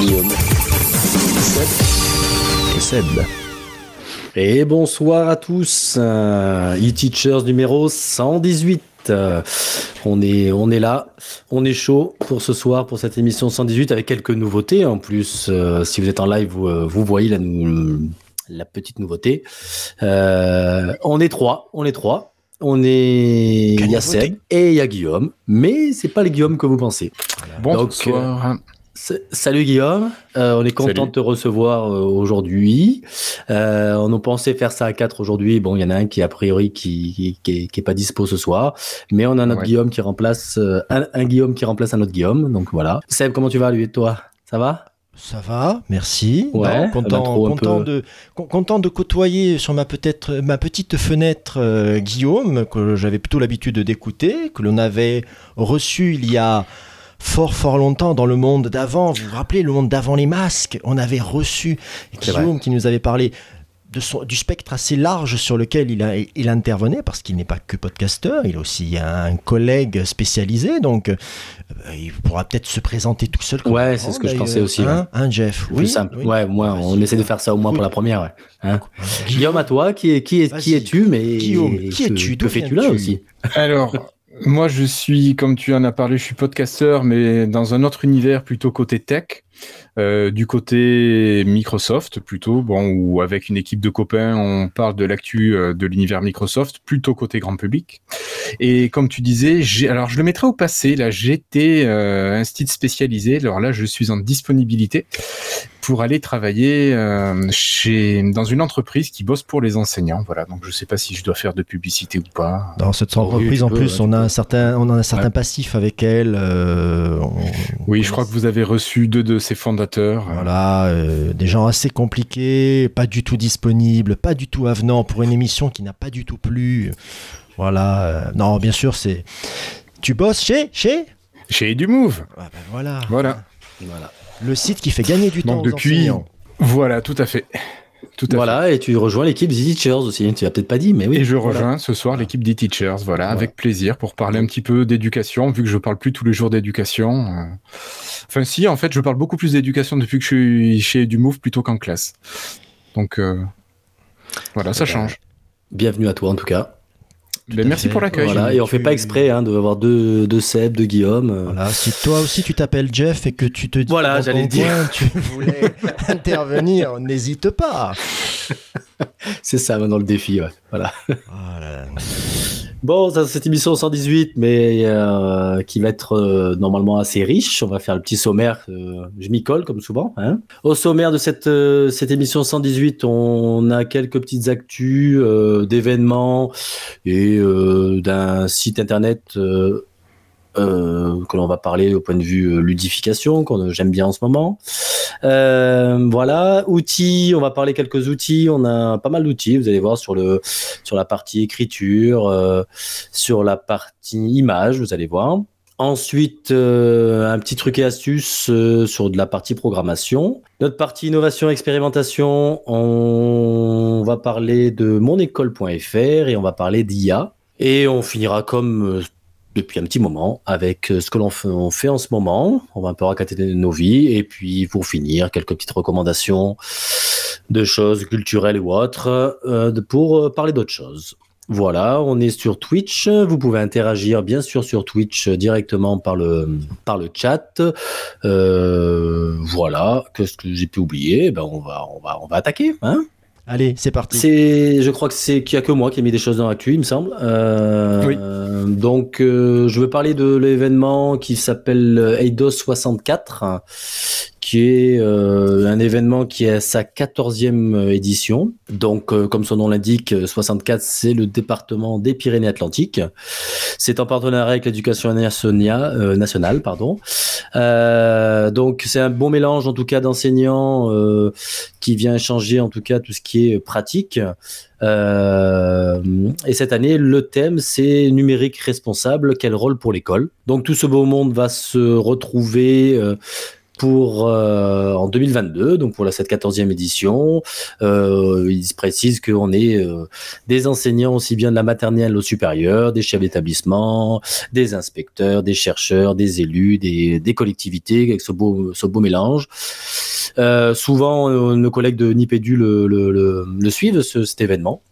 Guillaume. Seb. Et Seb. Et bonsoir à tous. Euh, E-Teachers numéro 118. Euh, on est, on est là, on est chaud pour ce soir, pour cette émission 118 avec quelques nouveautés. En plus, euh, si vous êtes en live, vous, vous voyez la, la petite nouveauté. Euh, on est trois, on est trois. On est, il y a Seb et il y a Guillaume, mais c'est pas les Guillaume que vous pensez. Bonsoir. Salut Guillaume, Euh, on est content Salut. de te recevoir euh, aujourd'hui. Euh, on a pensé faire ça à quatre aujourd'hui. Bon, il y en a un qui a priori qui, qui, qui est, qui est pas dispo ce soir, mais on a un autre Ouais. Guillaume qui remplace euh, un, un Guillaume qui remplace un autre Guillaume. Donc voilà. Seb, comment tu vas lui et toi? Ça va? Ça va, merci. Ouais, Non, content, content, de, con- content de côtoyer sur ma, peut-être, ma petite fenêtre euh, Guillaume, que j'avais plutôt l'habitude d'écouter, que l'on avait reçu il y a fort fort longtemps dans le monde d'avant. Vous vous rappelez, le monde d'avant les masques On avait reçu Guillaume qui nous avait parlé de son, du spectre assez large sur lequel il, a, il intervenait, parce qu'il n'est pas que podcasteur, il a aussi un collègue spécialisé, donc euh, il pourra peut-être se présenter tout seul. comme Ouais, un c'est ce que je pensais aussi, Hein, hein, Jeff? Plus Oui, simple. oui. Ouais, moi, on essaie de faire ça au moins pour la première. Ouais. Hein? Guillaume, à toi, qui, est, qui, est, qui es-tu mais Guillaume, qui que- es-tu Que fais-tu là aussi? Alors, moi je suis, comme tu en as parlé, je suis podcasteur, mais dans un autre univers plutôt côté tech, euh, du côté Microsoft plutôt, bon, où avec une équipe de copains, on parle de l'actu euh, de l'univers Microsoft, plutôt côté grand public. Et comme tu disais, alors je le mettrai au passé, là j'étais euh, un site spécialisé, alors là je suis en disponibilité pour aller travailler euh, chez dans une entreprise qui bosse pour les enseignants. Voilà, donc je sais pas si je dois faire de publicité ou pas. Dans cette oui, entreprise, tu en peux, plus, ouais, on a un certain, on a un certain Ouais. passif avec elle. euh, on- Oui, je crois que vous avez reçu deux de ses fondateurs. Voilà, euh, des gens assez compliqués, pas du tout disponibles, pas du tout avenants pour une émission qui n'a pas du tout plu. Voilà, euh, non, bien sûr, c'est. Tu bosses chez chez? Chez EduMove. Ah ben voilà. Voilà. Voilà. Le site qui fait gagner du temps Donc aux depuis- enseignants. Voilà, tout à fait. Tout à Voilà, et tu rejoins l'équipe des Teachers aussi. Tu l'as peut-être pas dit, mais fait. oui. Et je Voilà. rejoins ce soir l'équipe des Teachers, voilà, avec plaisir, pour parler un petit peu d'éducation, vu que je parle plus tous les jours d'éducation. euh. Enfin, si, en fait, je parle beaucoup plus d'éducation depuis que je suis chez EduMove plutôt qu'en classe. Donc, euh, voilà, ça Eh ben, change. Bienvenue à toi en tout cas. Ben, merci fait. pour l'accueil. Voilà, et on fait tu- pas exprès hein, de avoir deux, deux Seb, deux Guillaume. euh. Voilà, si toi aussi tu t'appelles Jeff et que tu te dis Voilà, j'allais dire. tu voulais intervenir, n'hésite pas. C'est ça maintenant le défi. Ouais. Voilà. Là là. Bon, ça, cette émission 118, mais euh, qui va être euh, normalement assez riche. On va faire le petit sommaire. euh, je m'y colle comme souvent. Hein. Au sommaire de cette, euh, cette émission 118, on a quelques petites actus euh, d'événements et euh, d'un site internet. Euh, euh, que l'on va parler au point de vue euh, ludification, qu'on j'aime bien en ce moment. Euh, voilà, outils, on va parler quelques outils. On a pas mal d'outils, vous allez voir sur le sur la partie écriture, euh, sur la partie image, vous allez voir. Ensuite, euh, un petit truc et astuce euh, sur de la partie programmation. Notre partie innovation expérimentation, on va parler de monécole.fr et on va parler d'IA. Et on finira comme euh, depuis un petit moment avec euh, ce que l'on fait, en ce moment. On va un peu raconter nos vies et puis pour finir, quelques petites recommandations de choses culturelles ou autres euh, pour euh, parler d'autres choses. Voilà, on est sur Twitch. Vous pouvez interagir bien sûr sur Twitch directement par le chat. Voilà, qu'est-ce que j'ai pu oublier? Ben on va on va on va attaquer. Hein? Allez, c'est parti. c'est, je crois que c'est qu'il y a que moi qui ai mis des choses dans l'actu, il me semble. Euh, Oui. Donc, euh, je veux parler de l'événement qui s'appelle Eidos 64, hein, qui est euh, un événement qui est à sa 14e édition. Donc, comme son nom l'indique, 64, c'est le département des Pyrénées-Atlantiques. C'est en partenariat avec l'éducation nationale, nationale, pardon. Euh, donc, c'est un bon mélange, en tout cas, d'enseignants euh, qui vient changer, en tout cas, tout ce qui est pratique. Euh, et cette année, le thème, c'est numérique responsable, quel rôle pour l'école? Donc, tout ce beau monde va se retrouver pour euh, en 2022, donc pour la cette 14e édition. Euh, il se précise qu'on est euh, des enseignants aussi bien de la maternelle au supérieur, des chefs d'établissement, des inspecteurs, des chercheurs, des élus, des, collectivités, avec ce beau, mélange. Euh, souvent, nos collègues de Nipédu le, le suivent, ce, cet événement.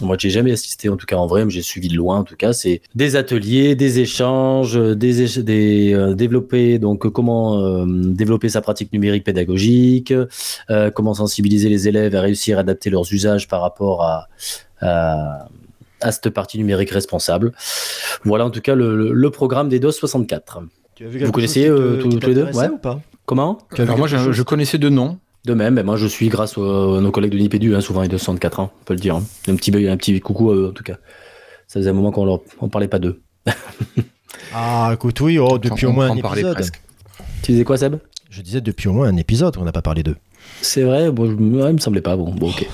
Moi, j'ai jamais assisté, en tout cas en vrai, mais j'ai suivi de loin. En tout cas, c'est des ateliers, des échanges, des, éch- des euh, développer donc euh, comment euh, développer sa pratique numérique pédagogique, euh, comment sensibiliser les élèves à réussir à adapter leurs usages par rapport à, à à cette partie numérique responsable. Voilà en tout cas le, le- le programme des DOS 64. Tu as vu Vous euh, te- tous- qui tous les deux? Ouais. ou pas? Comment? Alors moi, je connaissais deux noms. De même, ben moi je suis grâce aux- à nos collègues de Nipédu, hein, souvent les 264 ans, on peut le dire. hein. Un petit un petit coucou à eux en tout cas. Ça faisait un moment qu'on leur on parlait pas d'eux. Ah, écoute, oui, oh, depuis On au moins un parlait épisode. Tu disais quoi Seb? Je disais depuis au moins un épisode qu'on n'a pas parlé d'eux. C'est vrai, bon, je- ouais, il me semblait pas. Bon, bon ok.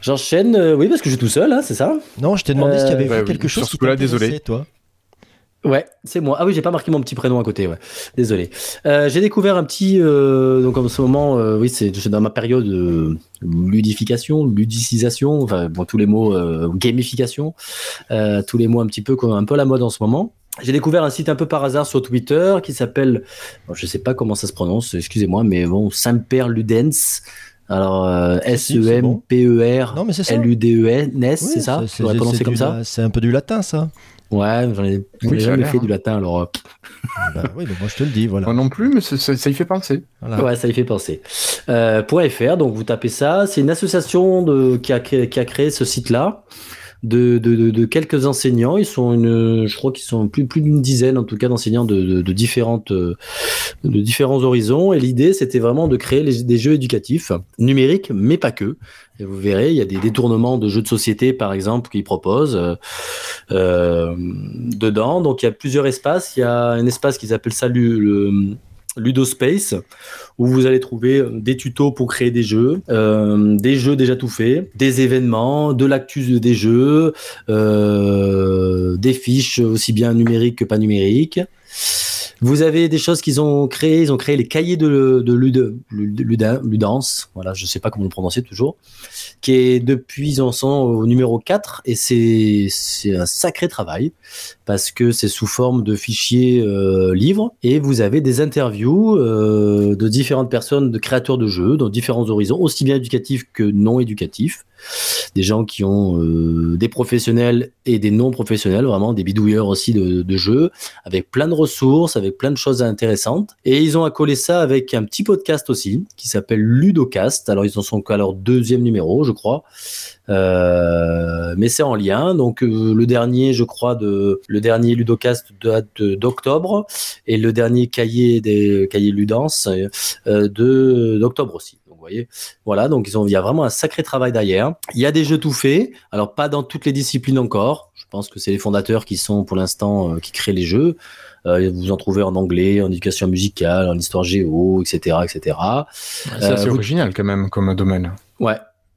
J'enchaîne, euh, oui, parce que je suis tout seul, hein, c'est ça? Non, je t'ai demandé Euh, s'il y avait ouais, vu oui, quelque sur chose ce qui coup-là, t'intéressait, désolé. toi. Ouais, c'est moi. Ah oui, j'ai pas marqué mon petit prénom à côté, ouais. Désolé. Euh, j'ai découvert un petit, euh, donc en ce moment, euh, oui, c'est dans ma période euh, ludification, ludicisation, enfin bon, tous les mots, gamification, tous les mots un petit peu un peu à la mode en ce moment. J'ai découvert un site un peu par hasard sur Twitter qui s'appelle, bon, je sais pas comment ça se prononce, excusez-moi, mais bon, Semper Ludens. Alors euh. S-E-M-P-E-R. Ça. L-U-D-E-N-S, c'est ça? comme C'est un peu du latin, ça. Ouais, j'en ai, j'en ai Oui, jamais fait hein. du latin, alors euh, Bah oui, mais moi je te le dis, voilà. Moi non plus, mais ça, y fait penser. Voilà. Ouais, ça y fait penser. Euh, pour FR, donc vous tapez ça. C'est une association de, qui, a, créé- qui a créé ce site-là de, de, quelques enseignants. Ils sont une, je crois qu'ils sont plus, plus d'une dizaine en tout cas d'enseignants de, de, différentes, euh, de différents horizons. Et l'idée, c'était vraiment de créer des jeux éducatifs numériques, mais pas que. Et vous verrez, il y a des détournements de jeux de société, par exemple, qu'ils proposent euh, euh, dedans. Donc il y a plusieurs espaces. Il y a un espace qu'ils appellent ça Ludospace, où vous allez trouver des tutos pour créer des jeux, euh, des jeux déjà tout faits, des événements, de l'actus des jeux, euh, des fiches aussi bien numériques que pas numériques. Vous avez des choses qu'ils ont créées, ils ont créé les cahiers de, de Lude, Lude- Ludance, voilà, je sais pas comment le prononcer toujours, qui est depuis, ils en sont au numéro 4, et c'est c'est un sacré travail, parce que c'est sous forme de fichiers euh, livres, et vous avez des interviews euh, de différentes personnes, de créateurs de jeux, dans différents horizons, aussi bien éducatifs que non éducatifs, des gens qui ont euh, des professionnels et des non professionnels, vraiment des bidouilleurs aussi de, de jeux, avec plein de ressources, avec plein de choses intéressantes. Et ils ont accolé ça avec un petit podcast aussi, qui s'appelle Ludocast. Alors ils en sont qu'à leur deuxième numéro, je crois. Euh, mais c'est en lien. Donc euh, le dernier, je crois, de le dernier Ludocast date d'octobre et le dernier cahier des cahiers Ludance euh, de d'octobre aussi. Donc vous voyez, voilà. Donc ils ont, il y a vraiment un sacré travail derrière. Il y a des jeux tout faits. Alors pas dans toutes les disciplines encore. Je pense que c'est les fondateurs qui sont pour l'instant qui créent les jeux. Euh, vous en trouvez en anglais, en éducation musicale, en histoire géo, etc., etc. Ça, Euh, c'est vous- original quand même comme domaine. Ouais.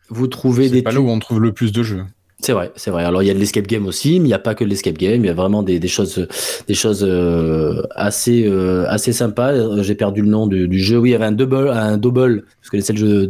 Vous trouvez C'est des pas tu- là où on trouve le plus de jeux. C'est vrai, c'est vrai. Alors il y a de l'escape game aussi, mais il n'y a pas que de l'escape game. Il y a vraiment des, des choses, des choses euh, assez, euh, assez sympas. J'ai perdu le nom du, du jeu. Oui, il y avait un double, un double. Vous connaissez le jeu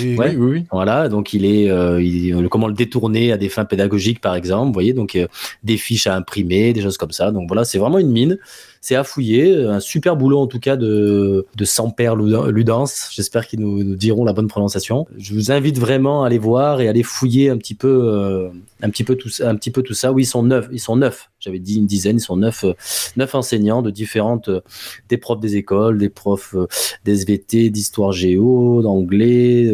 Oui, Ouais. Oui, oui, oui. Voilà. Donc il est, euh, il- euh, comment le détourner à des fins pédagogiques, par exemple. Vous voyez, donc euh, des fiches à imprimer, des choses comme ça. Donc voilà, c'est vraiment une mine. C'est à fouiller. Un super boulot en tout cas de, de Samper Ludance. J'espère qu'ils nous, nous diront la bonne prononciation. Je vous invite vraiment à aller voir et aller fouiller un petit peu, euh, un petit peu tout, ça- un petit peu tout ça. Oui, ils sont neuf. Ils sont neuf. J'avais dit une dizaine, ils sont neuf, euh, neuf enseignants de différentes, euh, des profs des écoles, des profs euh, d'SVT, d'histoire géo, d'anglais,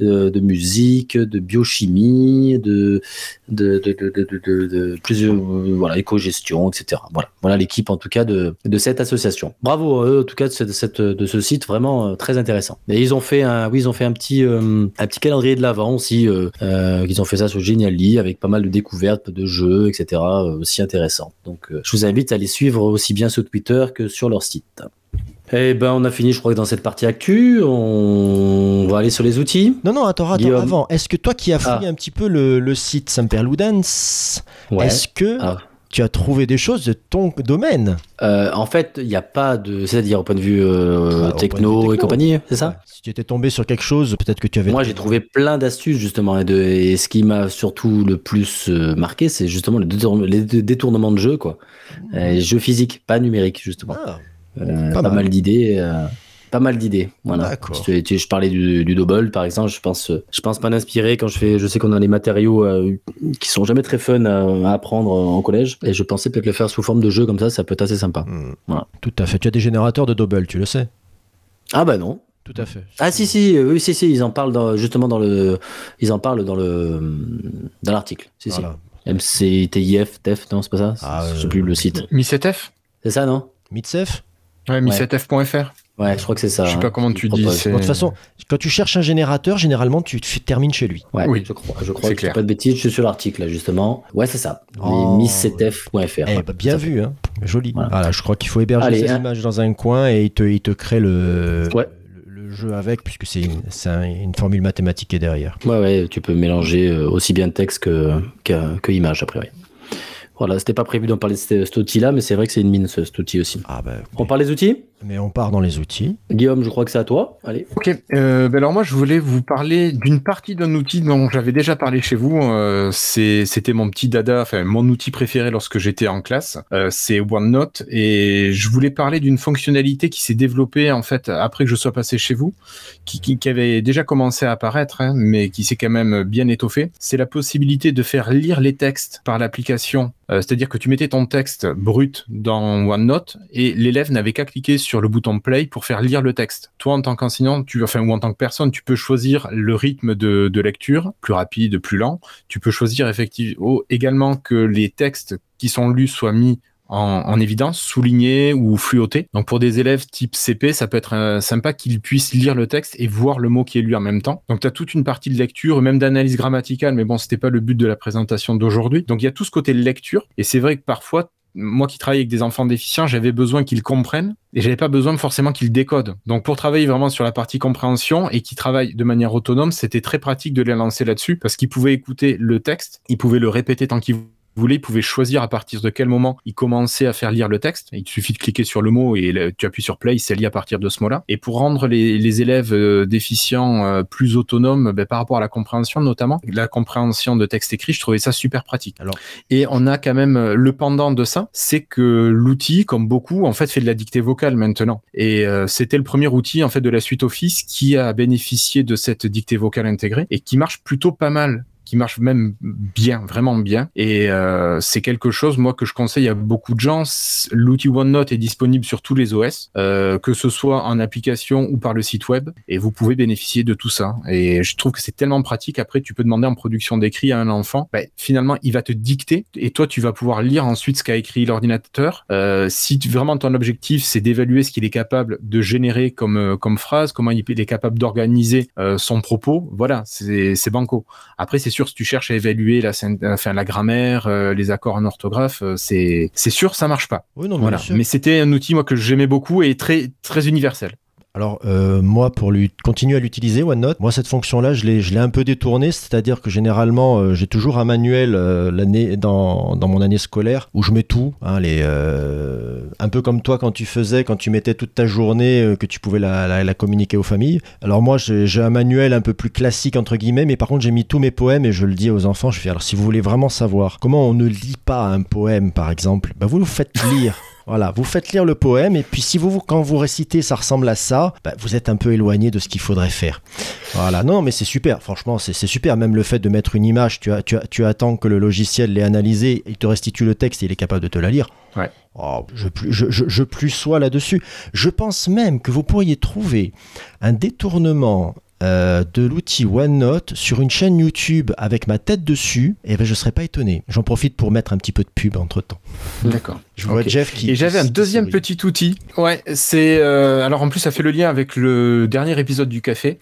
de musique, de biochimie, de, de, de, euh, voilà, éco-gestion, etc. Voilà, voilà l'équipe en tout cas de, de cette association. Bravo à eux, en tout cas de, cette, de ce site vraiment très intéressant. Et ils ont fait un, oui, ils ont fait un petit, un petit calendrier de l'avant aussi. Ils ont fait ça sur Genially avec pas mal de découvertes de jeux, etc. euh, aussi intéressant. Donc, euh, je vous invite à les suivre aussi bien sur Twitter que sur leur site. Eh ben, on a fini, je crois, dans cette partie actu. On va aller sur les outils. Non, non, attends, attends, Guillaume. avant. Est-ce que toi qui as fouillé Ah. un petit peu le, le site Samperludens, Ouais. est-ce que Ah. Tu as trouvé des choses de ton domaine Euh, en fait, il n'y a pas de, c'est-à-dire au point de vue euh, Ah, techno, de vue techno. et compagnie, c'est ça Ouais. Si tu étais tombé sur quelque chose, peut-être que tu avais. Moi, j'ai trouvé plein d'astuces justement, et, de, et ce qui m'a surtout le plus euh, marqué, c'est justement le détourne- les dé- détournements de jeux, quoi. Euh, jeux physiques, pas numériques, justement. Ah, pas pas, mal. mal d'idées. Euh, pas mal d'idées. Voilà. D'accord. Tu- tu- je parlais du, du double, par exemple. Je pense, euh, je pense pas m'inspirer quand je fais. Je sais qu'on a les matériaux euh, qui sont jamais très fun à, à apprendre en collège, et je pensais peut-être le faire sous forme de jeu comme ça. Ça peut être assez sympa. hmm. Voilà. Tout à fait. Tu as des générateurs de double, tu le sais. Ah bah non. Tout à fait. Ah si si euh, oui si si ils en parlent dans- justement dans le ils en parlent dans le dans l'article si Voilà. si MCTIF TEF non c'est pas ça? Ah, je sais euh, plus le site Mi7F c'est ça non? Mitsef Ouais, mi7f.fr. ouais je crois que c'est ça Je sais hein, pas comment qu'ils tu dis, Bon, de toute façon, quand tu cherches un générateur, généralement, tu termines chez lui. ouais Oui. je crois je crois C'est que clair. pas de bêtises je suis sur l'article là justement ouais c'est ça Oh. misctf.fr Eh, bah, bien vu, hein. joli. Voilà. Voilà, je crois qu'il faut héberger Allez, ces hein. images dans un coin et il te, il te crée le, Ouais. le, le jeu avec, puisque c'est une, une formule mathématique qui est derrière. ouais ouais tu peux mélanger euh, aussi bien texte que que, que image après ouais. Voilà c'était pas prévu d'en parler de cet cet outil là mais c'est vrai que c'est une mine ce- cet outil aussi Ah ben, on parle des outils mais on part dans les outils. Guillaume je crois que c'est à toi allez Ok, euh, ben alors moi je voulais vous parler d'une partie d'un outil dont j'avais déjà parlé chez vous. Euh, c'est- C'était mon petit dada, enfin mon outil préféré lorsque j'étais en classe. Euh, c'est OneNote et je voulais parler d'une fonctionnalité qui s'est développée en fait après que je sois passé chez vous, qui, qui, qui avait déjà commencé à apparaître, hein, mais qui s'est quand même bien étoffée. C'est la possibilité de faire lire les textes par l'application. Euh, C'est-à-dire que tu mettais ton texte brut dans OneNote et l'élève n'avait qu'à cliquer sur le bouton play pour faire lire le texte. Toi, en tant qu'enseignant, tu, enfin, ou en tant que personne, tu peux choisir le rythme de, de lecture, plus rapide, plus lent. Tu peux choisir effectivement également que les textes qui sont lus soient mis en, en évidence, soulignés ou fluotés. Donc pour des élèves type CP, ça peut être euh, sympa qu'ils puissent lire le texte et voir le mot qui est lu en même temps. Donc tu as toute une partie de lecture, même d'analyse grammaticale, mais bon, c'était pas le but de la présentation d'aujourd'hui. Donc il y a tout ce côté lecture, et c'est vrai que parfois moi qui travaille avec des enfants déficients, j'avais besoin qu'ils comprennent et j'avais pas besoin forcément qu'ils décodent. Donc pour travailler vraiment sur la partie compréhension et qui travaillent de manière autonome, c'était très pratique de les lancer là-dessus parce qu'ils pouvaient écouter le texte, ils pouvaient le répéter tant qu'ils voulaient, ils pouvaient choisir à partir de quel moment ils commençaient à faire lire le texte. Il suffit de cliquer sur le mot et tu appuies sur play, c'est lié à partir de ce mot-là. Et pour rendre les, élèves euh, déficients euh, plus autonomes ben, par rapport à la compréhension notamment, la compréhension de texte écrit, je trouvais ça super pratique. Alors- Et on a quand même euh, le pendant de ça, c'est que l'outil, comme beaucoup, en fait, fait de la dictée vocale maintenant. Et c'était le premier outil en fait de la suite Office qui a bénéficié de cette dictée vocale intégrée et qui marche plutôt pas mal qui marche même bien, vraiment bien. Et euh, c'est quelque chose, moi, que je conseille à beaucoup de gens. L'outil OneNote est disponible sur tous les OS, euh, que ce soit en application ou par le site web, et vous pouvez bénéficier de tout ça. Et je trouve que c'est tellement pratique. Après, tu peux demander en production d'écrit à un enfant, ben, finalement, il va te dicter, et toi, tu vas pouvoir lire ensuite ce qu'a écrit l'ordinateur. Euh, si vraiment ton objectif, c'est d'évaluer ce qu'il est capable de générer comme, euh, comme phrase, comment il est capable d'organiser euh, son propos, voilà, c'est banco. Après, c'est sûr, si tu cherches à évaluer la, syn- enfin, la grammaire, euh, les accords en orthographe, euh, c'est c'est sûr, ça marche pas. Oui, non, mais Voilà. Mais c'était un outil moi que j'aimais beaucoup et très très universel. Alors, euh, moi, pour lui, continuer à l'utiliser, OneNote, moi, cette fonction-là, je l'ai, je l'ai un peu détournée, c'est-à-dire que généralement, euh, j'ai toujours un manuel euh, l'année, dans, mon année scolaire où je mets tout, hein, euh, un peu comme toi quand tu faisais, quand tu mettais toute ta journée, que tu pouvais la, communiquer aux familles. Alors, moi, j'ai, j'ai un manuel un peu plus classique, entre guillemets, mais par contre, j'ai mis tous mes poèmes et je le dis aux enfants, je fais, alors, si vous voulez vraiment savoir comment on ne lit pas un poème, par exemple, bah, vous le faites lire. Voilà, vous faites lire le poème et puis si vous, quand vous récitez, ça ressemble à ça, bah, vous êtes un peu éloigné de ce qu'il faudrait faire. Voilà, non, mais c'est super. Franchement, c'est super. Même le fait de mettre une image, tu, as- tu, as- tu attends que le logiciel l'ait analysé, il te restitue le texte et il est capable de te la lire. Ouais. Oh, je, plus- je, je, je plus sois là-dessus. Je pense même que vous pourriez trouver un détournement euh, de l'outil OneNote sur une chaîne YouTube avec ma tête dessus, et ben je serais pas étonné. J'en profite pour mettre un petit peu de pub entre temps. D'accord. Je vois. Jeff qui. Et j'avais un deuxième petit outil. Ouais, c'est euh, alors en plus ça fait le lien avec le dernier épisode du café.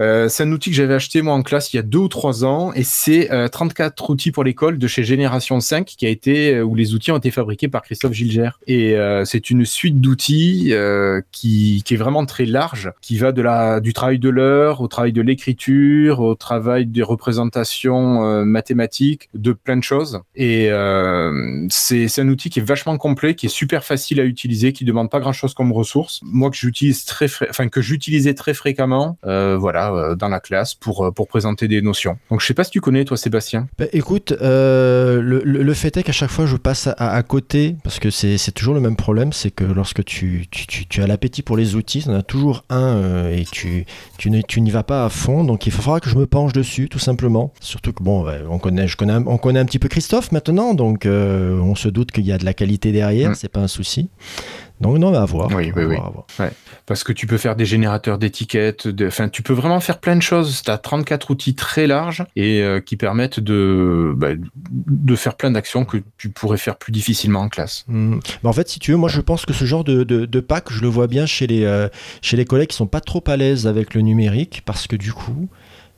Euh, c'est un outil que j'avais acheté moi en classe il y a deux ou trois ans et c'est euh, 34 outils pour l'école de chez Génération 5 qui a été euh, où les outils ont été fabriqués par Christophe Gilger. Et euh, c'est une suite d'outils euh, qui, qui est vraiment très large, qui va de la du travail de l'heure au travail de l'écriture, au travail des représentations euh, mathématiques, de plein de choses. Et euh, c'est c'est un outil qui est vachement complet, qui est super facile à utiliser, qui demande pas grand chose comme ressource. Moi que j'utilise très, enfin que j'utilisais très fréquemment, euh, voilà, euh, dans la classe pour euh, pour présenter des notions. Donc je sais pas si tu connais toi Sébastien. Bah, écoute, le, fait est qu'à chaque fois je passe à, côté, parce que c'est toujours le même problème, c'est que lorsque tu, tu, tu- as l'appétit pour les outils, en as toujours un et tu, tu n'y vas pas à fond, donc il faudra que je me penche dessus, tout simplement. Surtout que bon, on, connaît, je connais, on connaît un petit peu Christophe maintenant, donc on se doute qu'il y a de la qualité derrière, Mm. c'est pas un souci. Donc non, mais à voir. Oui. Parce que tu peux faire des générateurs d'étiquettes, de- enfin tu peux vraiment faire plein de choses. Tu as 34 outils très larges et euh, qui permettent de, bah, de faire plein d'actions que tu pourrais faire plus difficilement en classe. Mais en fait, si tu veux, moi je pense que ce genre de, de, de pack, je le vois bien chez les, euh, chez les collègues qui sont pas trop à l'aise avec le numérique, parce que du coup,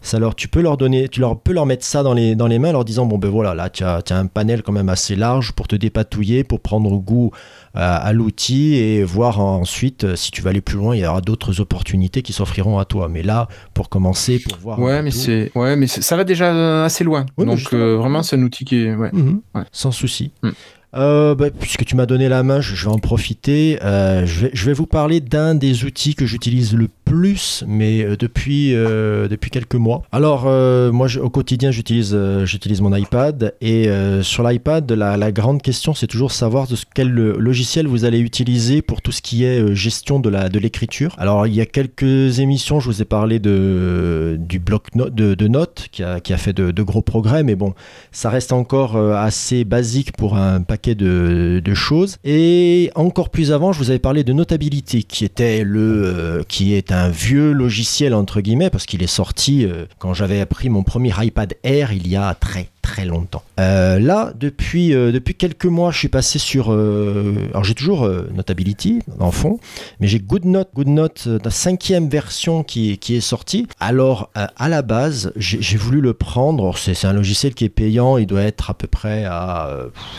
ça leur, tu peux leur donner, tu leur peux leur mettre ça dans les, dans les mains, en leur disant bon ben voilà, là tu as, tu as un panel quand même assez large pour te dépatouiller, pour prendre goût à, à l'outil et voir ensuite euh, si tu vas aller plus loin, il y aura d'autres opportunités qui s'offriront à toi. Mais là, pour commencer, pour voir. Ouais, mais c'est, ouais, mais ça va déjà assez loin. Donc euh, vraiment, c'est un outil qui est, ouais. Mhm. Ouais. Sans souci. Mm. Euh, bah, puisque tu m'as donné la main, je, je vais en profiter. Euh, je, vais, je vais vous parler d'un des outils que j'utilise le plus, mais euh, depuis, euh, depuis quelques mois. Alors, euh, moi, au quotidien, j'utilise j'utilise mon iPad. Et sur l'iPad, la, la grande question, c'est toujours savoir de quel logiciel vous allez utiliser pour tout ce qui est gestion de la de l'écriture. Alors, il y a quelques émissions, je vous ai parlé de, du bloc de, de notes qui a, qui a fait de, gros progrès, mais bon, ça reste encore assez basique pour un paquet de, de choses. Et encore plus avant, je vous avais parlé de Notability, qui était le, qui est un vieux logiciel entre guillemets, parce qu'il est sorti euh, quand j'avais appris mon premier iPad Air il y a très très longtemps. Euh, là, depuis, euh, depuis quelques mois, je suis passé sur. alors j'ai toujours Notability en fond, mais j'ai GoodNote, GoodNote, la cinquième version qui, qui est sortie. Alors à la base, j'ai voulu le prendre. C'est un logiciel qui est payant, il doit être à peu près à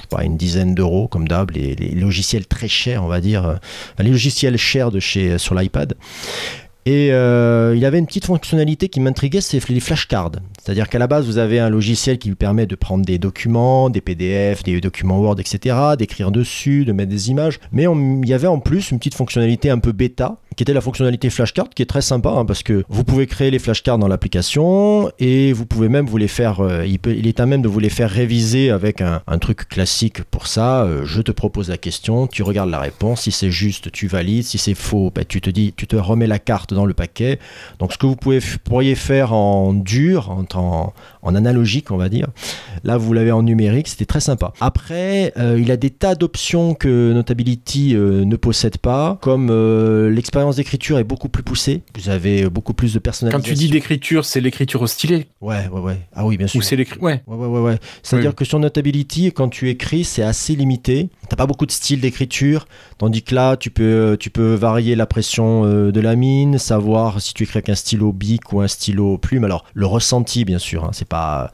pas une dizaine d'euros comme d'hab. Les, logiciels très chers, on va dire, les logiciels chers de chez sur l'iPad. Et euh, il avait une petite fonctionnalité qui m'intriguait, c'est les flashcards. C'est-à-dire qu'à la base, vous avez un logiciel qui vous permet de prendre des documents, des PDF, des documents Word, etc., d'écrire dessus, de mettre des images. Mais il y avait en plus une petite fonctionnalité un peu bêta, qui était la fonctionnalité flashcard, qui est très sympa, hein, parce que vous pouvez créer les flashcards dans l'application, et vous pouvez même vous les faire, euh, il, est à même de vous les faire réviser avec un, truc classique pour ça. Euh, je te propose la question, tu regardes la réponse, si c'est juste, tu valides, si c'est faux, bah, tu te dis, tu te remets la carte dans le paquet. Donc ce que vous pouvez, pourriez faire en dur, en, en, en analogique, on va dire, là vous l'avez en numérique, c'était très sympa. Après, euh, il a des tas d'options que Notability euh, ne possède pas, comme euh, l'expérience d'écriture est beaucoup plus poussée. Vous avez beaucoup plus de Quand personnalisation. tu dis d'écriture, c'est l'écriture au stylet Ouais, ouais, ouais. Ah oui, bien sûr. ou c'est l'écriture Ouais. Ouais, ouais, ouais, ouais. C'est-à dire Oui. que sur Notability, quand tu écris, c'est assez limité. T'as pas beaucoup de style d'écriture, tandis que là, tu peux, tu peux varier la pression euh, de la mine, savoir si tu écris avec un stylo bic ou un stylo plume. Alors, le ressenti, bien sûr, hein, c'est pas.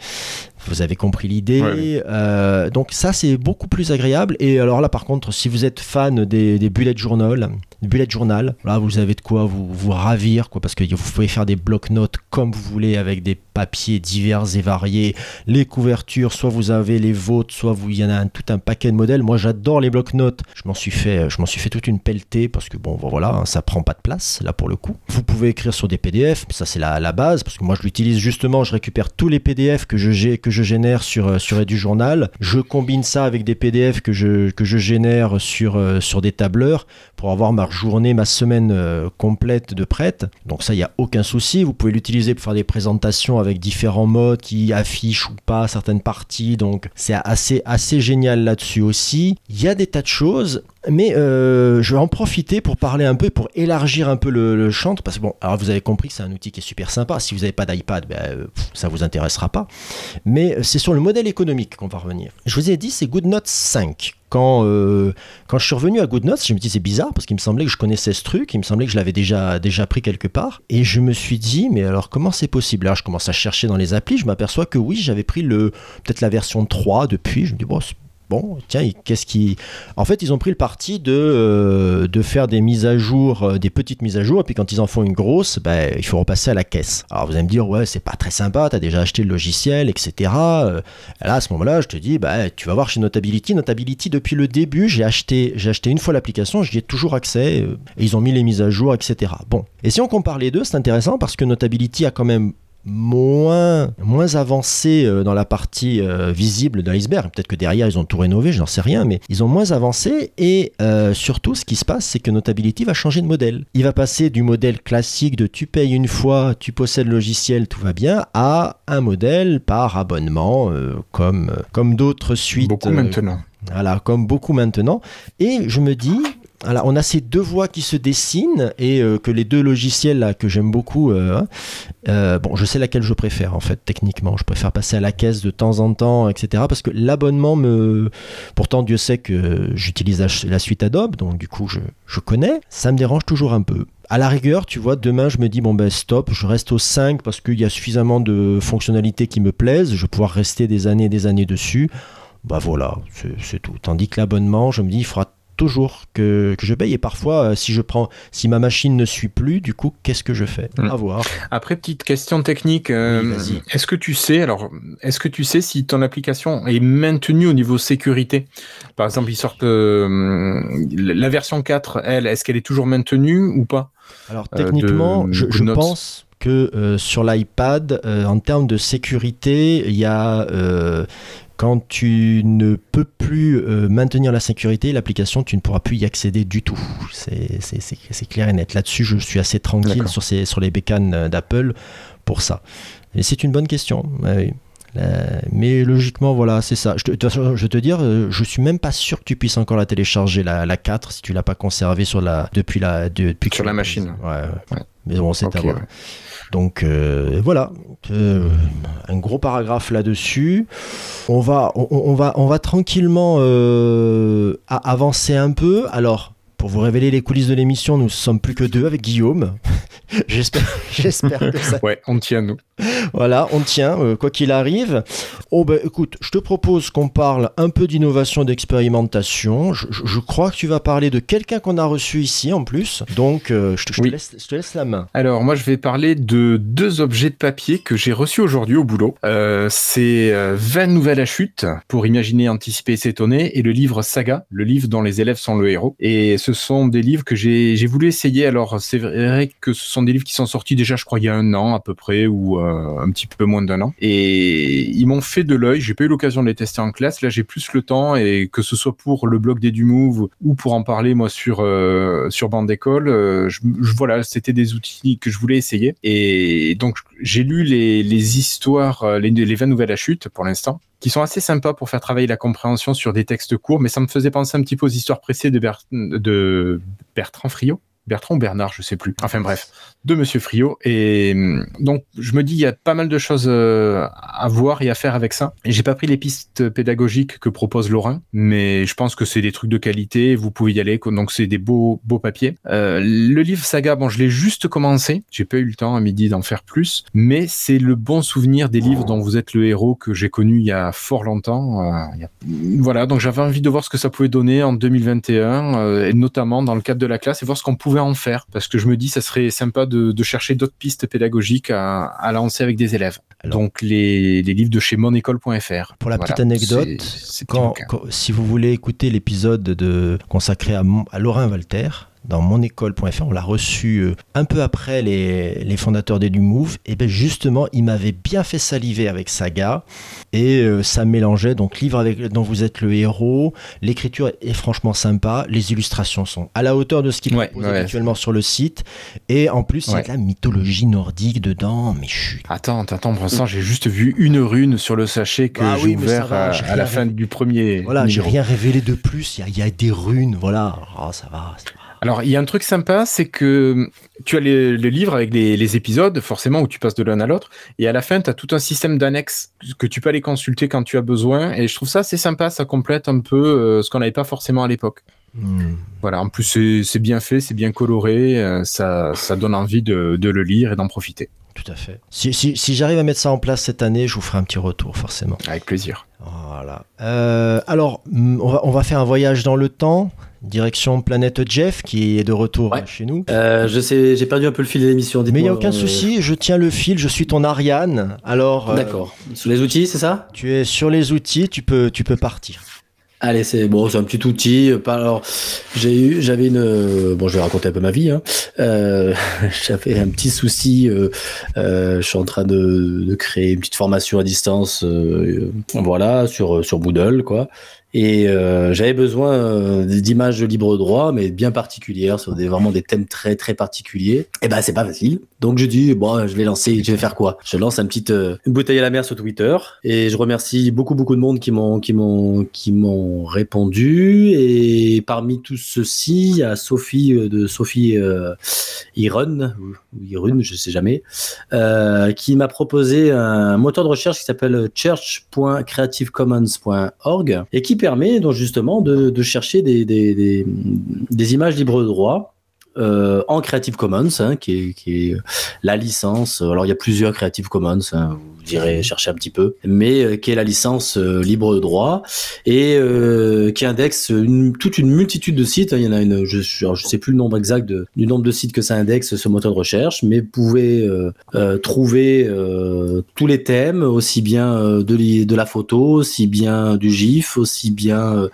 Vous avez compris l'idée. Ouais, Euh, donc ça, c'est beaucoup plus agréable. Et alors là, par contre, si vous êtes fan des, des bullet journal, bullet journal, là, vous avez de quoi vous, vous ravir, quoi, parce que vous pouvez faire des blocs-notes comme vous voulez avec des papiers divers et variés, les couvertures, soit vous avez les vôtres, soit vous, il y en a un- tout un paquet de modèles. Moi, j'adore les blocs-notes. Je m'en suis fait, je m'en suis fait toute une pelletée parce que bon, voilà, hein, ça prend pas de place là pour le coup. Vous pouvez écrire sur des PDF, mais ça c'est la, la base parce que moi je l'utilise justement. Je récupère tous les PDF que je j'ai que je génère sur, euh, sur EduJournal. Je combine ça avec des PDF que je, que je génère sur, euh, sur des tableurs pour avoir ma journée, ma semaine euh, complète de prête. Donc ça, il n'y a aucun souci. Vous pouvez l'utiliser pour faire des présentations avec différents modes qui affichent ou pas certaines parties. Donc c'est assez, assez génial là-dessus aussi. Il y a des tas de choses. Mais euh, je vais en profiter pour parler un peu, pour élargir un peu le, le champ, parce que bon, alors vous avez compris que c'est un outil qui est super sympa. Si vous n'avez pas d'iPad, ben, euh, pff, ça vous intéressera pas. Mais c'est sur le modèle économique qu'on va revenir. Je vous ai dit, c'est GoodNotes 5. Quand, euh, quand je suis revenu à GoodNotes, je me dis c'est bizarre parce qu'il me semblait que je connaissais ce truc, il me semblait que je l'avais déjà, déjà pris quelque part. Et je me suis dit, mais alors comment c'est possible? Là, je commence à chercher dans les applis, je m'aperçois que oui, j'avais pris le peut-être la version 3 depuis. Je me dis, bon, tiens, qu'est-ce qui. En fait, ils ont pris le parti de, euh, faire des mises à jour, euh, des petites mises à jour, et puis quand ils en font une grosse, ben, il faut repasser à la caisse. Alors vous allez me dire, ouais, c'est pas très sympa, t'as déjà acheté le logiciel, etc. Euh, là, à ce moment-là, je te dis, bah, tu vas voir chez Notability. Notability, depuis le début, j'ai acheté, j'ai acheté une fois l'application, j'y ai toujours accès, et ils ont mis les mises à jour, etc. Bon. Et si on compare les deux, c'est intéressant parce que Notability a quand même moins, moins avancé euh, dans la partie euh, visible de l'iceberg. Peut-être que derrière, ils ont tout rénové, je n'en sais rien, mais ils ont moins avancé. Et euh, surtout, ce qui se passe, c'est que Notability va changer de modèle. Il va passer du modèle classique de tu payes une fois, tu possèdes le logiciel, tout va bien, à un modèle par abonnement, euh, comme, comme d'autres suites. Beaucoup euh, maintenant. voilà, comme beaucoup maintenant. Et je me dis, voilà, on a ces deux voies qui se dessinent et euh, que les deux logiciels là que j'aime beaucoup, euh, hein, euh, bon, je sais laquelle je préfère en fait techniquement. Je préfère passer à la caisse de temps en temps, etc. Parce que l'abonnement me, pourtant Dieu sait que j'utilise la, suite Adobe, donc du coup je, je connais. Ça me dérange toujours un peu. À la rigueur, tu vois, demain je me dis bon ben stop, je reste au 5 parce qu'il y a suffisamment de fonctionnalités qui me plaisent. Je vais pouvoir rester des années et des années dessus. Bah voilà, c'est c'est tout. Tandis que l'abonnement, je me dis il faudra toujours que, que je paye et parfois euh, si je prends si ma machine ne suit plus du coup qu'est-ce que je fais Mm. à voir Après, petite question technique. euh, Oui, vas-y. est-ce que tu sais, alors, est-ce que tu sais si ton application est maintenue au niveau sécurité? Par exemple, ils sortent euh, la version 4, elle, est-ce qu'elle est toujours maintenue ou pas? Alors Euh, techniquement de je, pense que euh, sur l'iPad euh, en termes de sécurité il y a euh, quand tu ne peux plus euh, maintenir la sécurité, l'application, tu ne pourras plus y accéder du tout. C'est clair et net. Là-dessus, je suis assez tranquille sur, ces, sur les bécanes euh, d'Apple pour ça. Et c'est une bonne question. Euh, mais logiquement, voilà, c'est ça. Je te, de toute façon, je vais te dire, euh, je suis même pas sûr que tu puisses encore la télécharger, la, la 4, si tu l'as pas conservée sur la, depuis la, de- depuis Sur la machine. prise. Ouais, ouais. Ouais. Mais bon, c'est Ok, à voir. ouais. Donc euh, voilà, Euh, un gros paragraphe là-dessus. On va, tranquillement euh, avancer un peu. Alors, pour vous révéler les coulisses de l'émission, nous sommes plus que deux avec Guillaume. J'espère, j'espère que ça Ouais, on tient nous. voilà, on tient, euh, quoi qu'il arrive. Oh ben écoute, je te propose qu'on parle un peu d'innovation et d'expérimentation. Je, je- je crois que tu vas parler de quelqu'un qu'on a reçu ici en plus. Donc euh, je, te, je te Oui. laisse, je te laisse la main. Alors, moi, je vais parler de deux objets de papier que j'ai reçus aujourd'hui au boulot. Euh, c'est euh, 20 nouvelles à chute pour imaginer, anticiper s'étonner, et le livre Saga, le livre dont les élèves sont le héros. Et ce sont des livres que j'ai voulu essayer. Alors, c'est vrai que ce sont des livres qui sont sortis déjà, je crois, il y a un an à peu près, ou euh, un petit peu moins d'un an. Et ils m'ont fait de l'œil. J'ai pas eu l'occasion de les tester en classe. Là, j'ai plus le temps, et que ce soit pour le blog des Dumove ou pour en parler, moi, sur, euh, sur bande d'école, euh, voilà, c'était des outils que je voulais essayer. Et donc, j'ai lu les, histoires, les, les 20 nouvelles à chute pour l'instant, qui sont assez sympas pour faire travailler la compréhension sur des textes courts, mais ça me faisait penser un petit peu aux histoires pressées de, de Bertrand Friot. Bertrand Bernard, je sais plus. Enfin bref, de Monsieur Friot. Et hum, donc, je me dis, il y a pas mal de choses euh, à voir et à faire avec ça. J'ai pas pris les pistes pédagogiques que propose Laurent, mais je pense que c'est des trucs de qualité. Vous pouvez y aller. Donc, c'est des beaux, beaux papiers. Euh, le livre Saga, bon, je l'ai juste commencé. J'ai pas eu le temps à midi d'en faire plus, mais c'est le bon souvenir des livres dont vous êtes le héros que j'ai connu il y a fort longtemps. Euh, y a- Voilà, donc j'avais envie de voir ce que ça pouvait donner en 2021, euh, et notamment dans le cadre de la classe, et voir ce qu'on pouvait en faire, parce que je me dis, ça serait sympa de, de chercher d'autres pistes pédagogiques à, à lancer avec des élèves. Alors- donc les, les livres de chez monécole.fr. Pour la petite anecdote, Quand, quand- si vous voulez écouter l'épisode de consacré à, à Laurent Walter, dans monécole.fr. On l'a reçu euh, un peu après les, les fondateurs des Move. Et bien justement, il m'avait bien fait saliver avec Saga. Et euh, ça mélangeait donc livre avec, dont vous êtes le héros. L'écriture est franchement sympa. Les illustrations sont à la hauteur de ce qu'il Ouais, propose ouais. habituellement sur le site. Et en plus, il y a de la mythologie nordique dedans. Mais je Attends, attends, pour l'instant, j'ai juste vu une rune sur le sachet que Ah j'ai oui, ouvert va, à, la fin du premier. Voilà, j'ai rien révélé de plus. Il y a, il y a des runes, voilà. Oh, ça va. ça va. Alors, il y a un truc sympa, c'est que tu as les, les livres avec les, les épisodes, forcément, où tu passes de l'un à l'autre, et à la fin, tu as tout un système d'annexes que tu peux aller consulter quand tu as besoin, et je trouve ça assez sympa, ça complète un peu euh, ce qu'on n'avait pas forcément à l'époque. Hmm. Voilà, en plus, c'est- c'est bien fait, c'est bien coloré, euh, ça, ça donne envie de, de le lire et d'en profiter. Tout à fait. Si, si- si j'arrive à mettre ça en place cette année, je vous ferai un petit retour, forcément. Avec plaisir. Voilà. Euh, alors, mm, on va, on va faire un voyage dans le temps, direction Planète Jeff, qui est de retour Ouais. chez nous. Euh, je sais, j'ai perdu un peu le fil de l'émission. Mais il n'y a aucun euh, souci, je tiens le fil, je suis ton Ariane. Alors, euh, D'accord. Sur les outils, c'est ça? tu es sur les outils, tu peux, tu peux partir. Allez, c'est bon, c'est un petit outil. alors, j'ai eu, j'avais une, bon, je vais raconter un peu ma vie. Hein. Euh, j'avais un petit souci. Euh, euh, je suis en train de, de créer une petite formation à distance, euh, voilà, sur sur Moodle, quoi. Et euh, j'avais besoin euh, d'images de libre droit, mais bien particulières, sur des vraiment des thèmes très très particuliers. Et ben c'est pas facile. Donc je dis bon, je vais lancer, je vais faire quoi? Je lance un petit euh, une bouteille à la mer sur Twitter et je remercie beaucoup beaucoup de monde qui m'ont qui m'ont qui m'ont répondu et parmi tous ceux-ci, il y a Sophie de Sophie Irun ou ou Irun, je sais jamais, qui m'a proposé un moteur de recherche qui s'appelle church.creativecommons.org et qui permet donc justement de, chercher des, images libres de droit. euh, en Creative Commons, hein, qui, est, qui est la licence. Alors il y a plusieurs Creative Commons, hein, vous irez chercher un petit peu, mais euh, qui est la licence euh, libre de droit et euh, qui indexe toute une multitude de sites. Il y en a une, je, je sais plus le nombre exact du nombre de sites que ça indexe ce moteur de recherche, mais vous pouvez trouver tous les thèmes, aussi bien de, la photo, aussi bien du GIF, aussi bien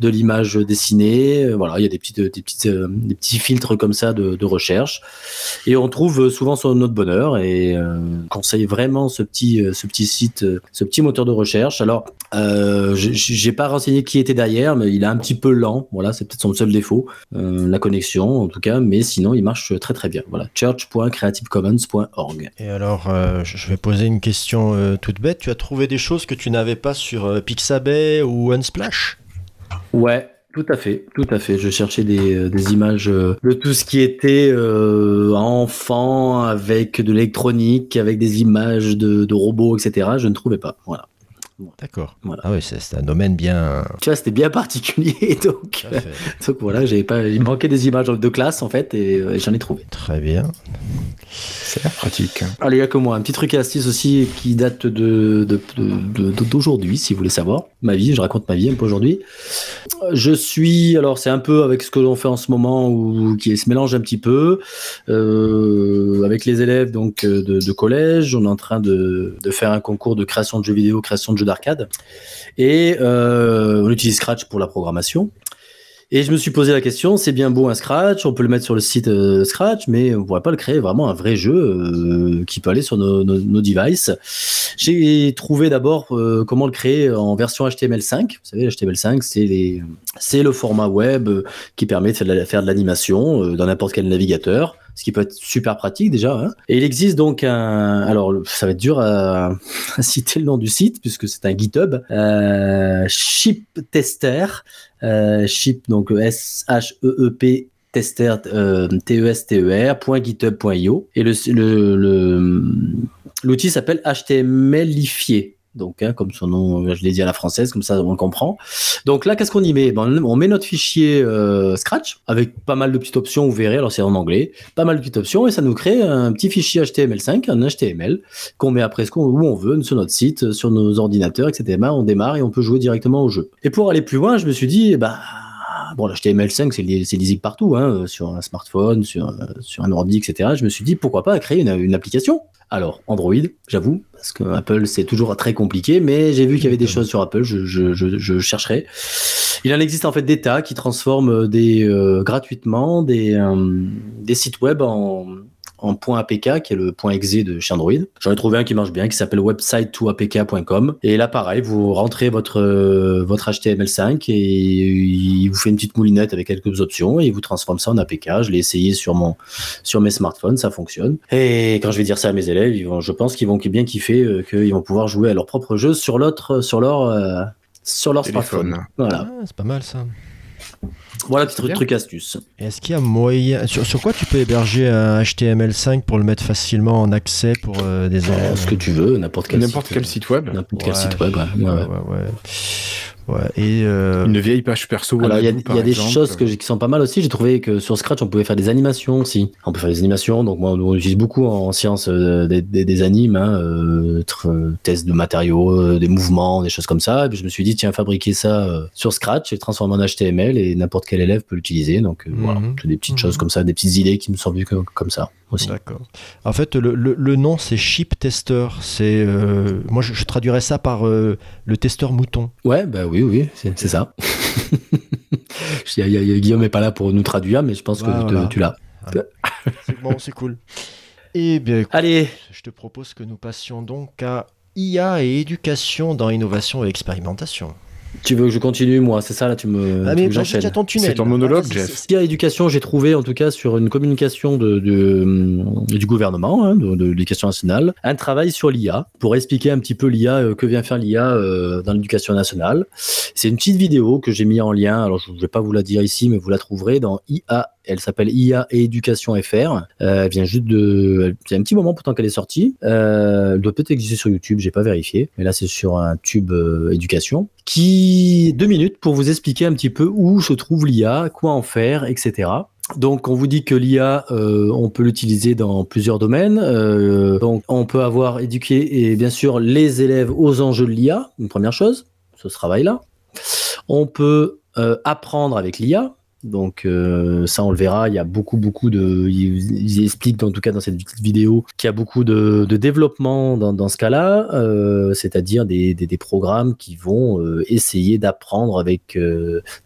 de l'image dessinée. Voilà, il y a des petites, des petites, des petits filtres comme ça de, de recherche, et on trouve souvent sur notre bonheur. Et euh, conseille vraiment ce petit, euh, ce petit site, euh, ce petit moteur de recherche. Alors, euh, j'ai- pas renseigné qui était derrière, mais il est un petit peu lent. Voilà, c'est peut-être son seul défaut, euh, la connexion en tout cas. Mais sinon, il marche très très bien. Voilà, church.creativecommons.org. Et alors, euh, je vais poser une question toute bête. Tu as trouvé des choses que tu n'avais pas sur Pixabay ou Unsplash? Ouais. Tout à fait, tout à fait. Je cherchais des, euh, images euh, de tout ce qui était euh, enfant avec de l'électronique, avec des images de, de robots, etc. Je ne trouvais pas. Voilà. D'accord. Voilà. Ah oui, c'est c'est un domaine bien. Tu vois, c'était bien particulier, donc, fait. donc voilà, j'avais pas, il me manquait des images de classe en fait, et, euh, et j'en ai trouvé. Très bien. C'est pratique. Allez, il y a que moi. Un petit truc et astuce aussi qui date de, de, de- de- d'aujourd'hui, si vous voulez savoir. Ma vie, je raconte ma vie un peu aujourd'hui. Je suis, alors c'est un peu avec ce que l'on fait en ce moment, ou qui se mélange un petit peu, euh, avec les élèves donc euh, de, de collège. On est en train de, de faire un concours de création de jeux vidéo, création de jeux d'arcade. Et euh, on utilise Scratch pour la programmation. Et je me suis posé la question, c'est bien beau un Scratch, on peut le mettre sur le site euh, Scratch, mais on pourrait pas le créer vraiment un vrai jeu euh, qui peut aller sur nos, nos, devices. J'ai trouvé d'abord comment le créer en version HTML5. Vous savez, HTML5, c'est c'est le format web qui permet de faire de l'animation dans n'importe quel navigateur, ce qui peut être super pratique déjà. hein. Et il existe donc un, alors le- ça va être dur à, citer le nom du site puisque c'est un GitHub, euh, Ship Tester, euh, Ship donc S H E E P tester euh, t e s t e r point github.io et le le- le- l'outil s'appelle HTMLifié. Donc, hein, comme son nom, je l'ai dit à la française, comme ça on le comprend. Donc là, qu'est-ce qu'on y met? Ben, On met notre fichier euh, Scratch avec pas mal de petites options, vous verrez, alors c'est en anglais, pas mal de petites options, et ça nous crée un petit fichier HTML5, un HTML, qu'on met après ce qu'on, où on veut, sur notre site, sur nos ordinateurs, etc. Ben, on démarre et on peut jouer directement au jeu. Et pour aller plus loin, je me suis dit, bah, bon, l'HTML5, c'est li- c'est lisible partout, hein, sur un smartphone, sur, euh, sur un ordi, etc. Je me suis dit, pourquoi pas créer une, une application? Alors, Android, j'avoue, parce que Apple, c'est toujours très compliqué, mais j'ai vu qu'il y avait des choses sur Apple, je, je, je, je chercherai. Il en existe en fait des tas qui transforment des, euh, gratuitement des, euh, des sites web en, en .apk, qui est le point .exe de chez Android. J'en ai trouvé un qui marche bien, qui s'appelle website2apk.com. Et là, pareil, vous rentrez votre, euh, votre HTML5 et il vous fait une petite moulinette avec quelques options et il vous transforme ça en APK. Je l'ai essayé sur mon, sur mes smartphones, ça fonctionne. Et quand je vais dire ça à mes élèves, ils vont, je pense qu'ils vont bien kiffer, euh, qu'ils vont pouvoir jouer à leur propre jeu sur l'autre, sur leur, euh, sur leur Téléphone. smartphone. Voilà. Ah, c'est pas mal ça. Voilà, petit truc astuce. Est-ce qu'il y a moyen. Sur, sur quoi tu peux héberger un HTML5 pour le mettre facilement en accès pour euh, des élèves Ce que tu veux, n'importe quel quel site web. N'importe quel Ouais, site web, ouais. ouais, Ouais, ouais. Et. euh, Une vieille page perso. Alors, il y a, y des choses que j'ai- qui sont pas mal aussi. J'ai trouvé que sur Scratch, on pouvait faire des animations aussi. On peut faire des animations. Donc, moi, on utilise beaucoup en sciences euh, des, des, des animes, hein, euh, euh, tests de matériaux, euh, des mouvements, des choses comme ça. Et puis, je me suis dit, tiens, fabriquer ça euh, sur Scratch et transformer en HTML et n'importe quel élève peut l'utiliser. Donc, euh, Mhm. voilà, c'est des petites Mhm. choses comme ça, des petites idées qui me sont venues comme, comme ça aussi. D'accord. En fait, le, le- le nom, c'est Chip Tester. C'est, euh, moi, je, je traduirais ça par euh, le testeur mouton. Ouais, bah oui, oui, c'est c'est ça. Y a- y a- Guillaume n'est pas là pour nous traduire, mais je pense que Ouais, te- voilà. tu l'as. C'est bon, c'est cool. Eh bien, écoute, Allez, je te propose que nous passions donc à IA et éducation dans innovation et expérimentation. Tu veux que je continue, moi C'est ça, là, tu me. Ah, tu mais vas-y, j'enchaîne. C'est ton monologue, Vas-y, Jeff. c'est- Ce qu'il y a éducation, j'ai trouvé en tout cas sur une communication de, de, du gouvernement, hein, de, de l'éducation nationale, un travail sur l'IA pour expliquer un petit peu l'IA, euh, que vient faire l'IA euh, dans l'éducation nationale. C'est une petite vidéo que j'ai mis en lien, alors je ne vais pas vous la dire ici, mais vous la trouverez dans IA. Elle s'appelle IA et éducation FR. Euh, elle vient juste de. A un petit moment pourtant qu'elle est sortie. Euh, elle doit peut-être exister sur YouTube, j'ai pas vérifié. Mais là, c'est sur un tube euh, éducation. Qui. Deux minutes pour vous expliquer un petit peu où se trouve l'IA, quoi en faire, etc. Donc, on vous dit que l'IA, on peut l'utiliser dans plusieurs domaines. Donc, on peut avoir éduqué et bien sûr les élèves aux enjeux de l'IA, une première chose, ce travail-là. On peut apprendre avec l'IA. Donc euh, ça on le verra, il y a beaucoup beaucoup de, ils, expliquent en tout cas dans cette petite vidéo qu'il y a beaucoup de, développement dans, ce cas-là, euh, c'est-à-dire des, des, programmes qui vont euh, essayer d'apprendre avec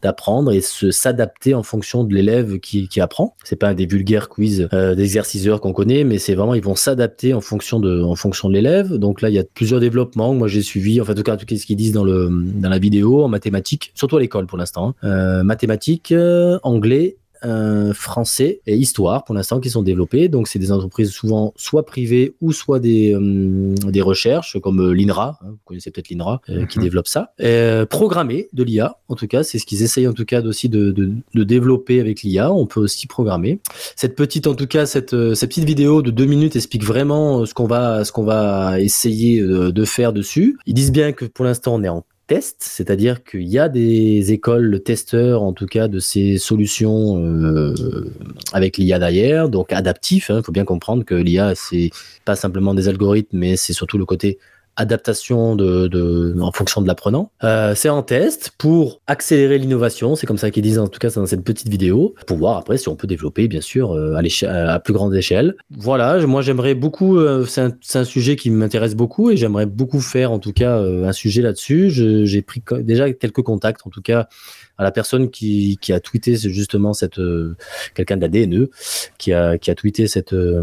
d'apprendre et se s'adapter en fonction de l'élève qui, qui apprend. C'est pas des vulgaires quiz d'exerciceurs qu'on connaît, mais c'est vraiment ils vont s'adapter en fonction de en fonction de l'élève. Donc là il y a plusieurs développements. Moi j'ai suivi, enfin en tout cas tout ce qu'ils disent dans le dans la vidéo en mathématiques, surtout à l'école pour l'instant. hein. Mathématiques, anglais. euh, français et histoire pour l'instant qui sont développés donc c'est des entreprises souvent soit privées ou soit des euh, des recherches comme euh, l'INRA hein, vous connaissez peut-être l'INRA euh, qui Mhm. développe ça programmer de l'IA en tout cas c'est ce qu'ils essayent en tout cas aussi de, de, de développer avec l'IA on peut aussi programmer cette petite en tout cas cette, cette petite vidéo de deux minutes explique vraiment ce qu'on va ce qu'on va essayer de faire dessus ils disent bien que pour l'instant on est en test, c'est-à-dire qu'il y a des écoles testeurs en tout cas de ces solutions euh, avec l'IA derrière, donc adaptif. Il faut bien comprendre que l'IA c'est pas simplement des algorithmes, mais c'est surtout le côté adaptation de, en fonction de l'apprenant. Euh, c'est en test pour accélérer l'innovation, c'est comme ça qu'ils disent en tout cas dans cette petite vidéo, pour voir après si on peut développer bien sûr euh, à, plus grande échelle. Voilà, moi j'aimerais beaucoup, euh, c'est un, sujet qui m'intéresse beaucoup et j'aimerais beaucoup faire en tout cas un sujet là-dessus. J'ai pris déjà quelques contacts en tout cas à la personne qui, qui a tweeté justement cette euh, quelqu'un de la DNE qui a, qui a tweeté cette, euh,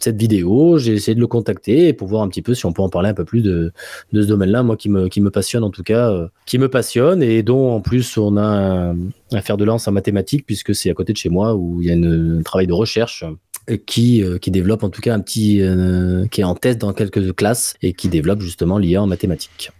cette vidéo. J'ai essayé de le contacter pour voir un petit peu si on peut en parler un peu plus de, ce domaine-là, moi qui me, qui me passionne en tout cas, euh, qui me passionne et dont en plus on a un, un fer de lance en mathématiques puisque c'est à côté de chez moi où il y a une- un travail de recherche qui, développe en tout cas un petit, qui est en test dans quelques classes et qui développe justement l'IA en mathématiques.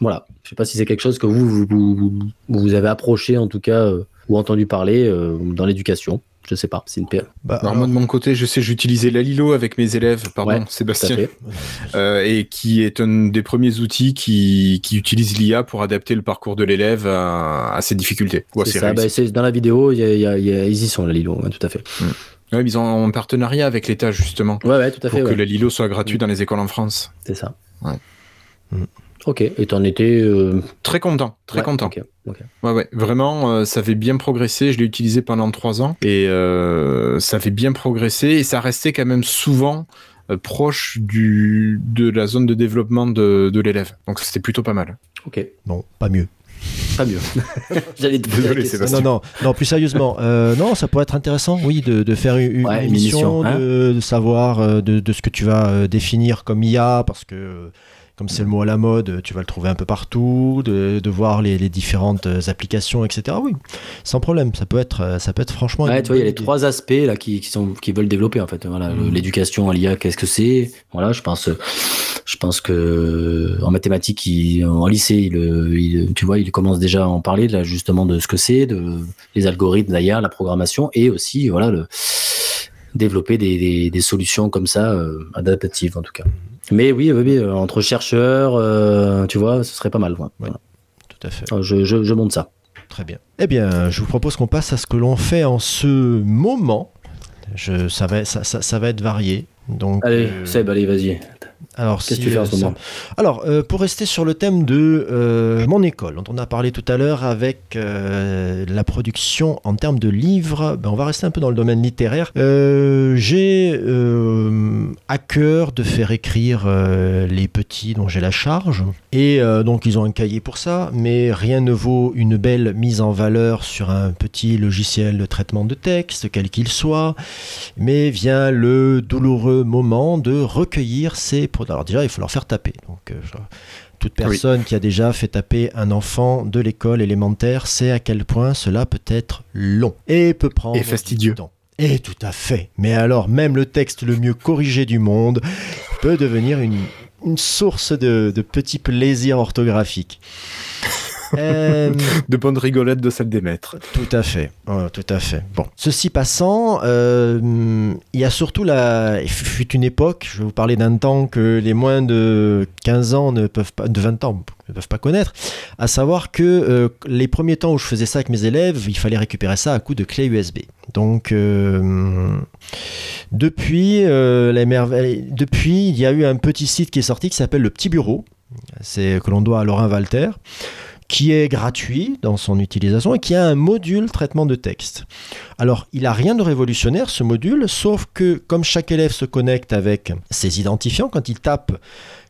Voilà. Je sais pas si c'est quelque chose que vous, vous, vous, vous avez approché en tout cas euh, ou entendu parler euh, dans l'éducation. Je sais pas. C'est une paire. Bah, Alors moi de mon côté, je sais, j'utilisais Lalilo avec mes élèves, pardon, Ouais, Sébastien, euh, et qui est un des premiers outils qui, qui utilise l'IA pour adapter le parcours de l'élève à, à ses difficultés. ou à C'est ses ça. Bah, dans la vidéo, il y a, il y a- il y a- ils y sont, la Lilo, ouais, tout à fait. Ouais, mais ils ont un partenariat avec l'État justement Ouais, ouais, tout à pour fait. que ouais. la Lilo soit gratuit Mm. dans les écoles en France. C'est ça. Ouais. Mm. Ok. Et t'en étais. euh, Très content, très ouais, content. ok, ok. Ouais, ouais, vraiment, euh, ça avait bien progressé. Je l'ai utilisé pendant trois ans et euh, ça avait bien progressé et ça restait quand même souvent euh, proche du, de la zone de développement de, de l'élève. Donc c'était plutôt pas mal. Ok, Bon, pas mieux. pas mieux. J'allais te Désolé, question. Sébastien. Non, non, non, plus sérieusement, euh, non, ça pourrait être intéressant, oui, de, de faire une, Ouais, une une émission, émission, hein. de, de savoir de, de ce que tu vas définir comme IA, parce que euh, comme c'est le mot à la mode, tu vas le trouver un peu partout, de, de voir les, les différentes euh, applications, etc. Oui, sans problème, ça peut être, euh, ça peut être franchement. Ouais, tu vois, il y a les trois aspects là qui, qui sont qui veulent développer en fait. Voilà, Mhm. l'éducation à l'IA, qu'est-ce que c'est? Voilà, je pense, je pense que en mathématiques, il- en lycée, il, il- tu vois, il commence déjà à en parler là justement de ce que c'est, de les algorithmes d'ailleurs, la programmation et aussi voilà le développer des, des, des solutions comme ça euh, adaptatives en tout cas. Mais oui, oui, oui, euh, entre chercheurs, euh, tu vois, ce serait pas mal. ouais. Ouais. Voilà. Tout à fait. Je, je, je monte ça. Très bien. Eh bien, je vous propose qu'on passe à ce que l'on fait en ce moment. Je, ça, va, ça, ça, ça va être varié. Donc, Allez, euh, Seb, allez, vas-y. Alors, Qu'est-ce si, que tu fais en ce ça- moment Alors, euh, pour rester sur le thème de euh, mon école, dont on a parlé tout à l'heure avec euh, la production en termes de livres, ben, on va rester un peu dans le domaine littéraire. Euh, j'ai à cœur de faire écrire les petits dont j'ai la charge. Et donc, ils ont un cahier pour ça, mais rien ne vaut une belle mise en valeur sur un petit logiciel de traitement de texte, quel qu'il soit. Mais vient le douloureux moment de recueillir ces Alors déjà, il faut leur faire taper. Donc, euh, toute Oui. personne qui a déjà fait taper un enfant de l'école élémentaire sait à quel point cela peut être long et peut prendre Et fastidieux. du temps. Et tout à fait. Mais alors, même le texte le mieux corrigé du monde peut devenir une, une source de, de petits plaisirs orthographiques. Euh, De bonnes rigolettes de salle des maîtres. tout à fait, Ouais, tout à fait. Bon, ceci passant, euh, il y a surtout la. Il fut une époque, je vais vous parler d'un temps que les moins de 15 ans ne peuvent pas, de 20 ans ne peuvent pas connaître, à savoir que euh, les premiers temps où je faisais ça avec mes élèves, il fallait récupérer ça à coup de clé USB. Donc, depuis, la merveille- depuis, il y a eu un petit site qui est sorti qui s'appelle le Petit Bureau. C'est que l'on doit à Laurent Walter qui est gratuit dans son utilisation et qui a un module traitement de texte. Alors, il n'a rien de révolutionnaire ce module, sauf que comme chaque élève se connecte avec ses identifiants, quand il tape,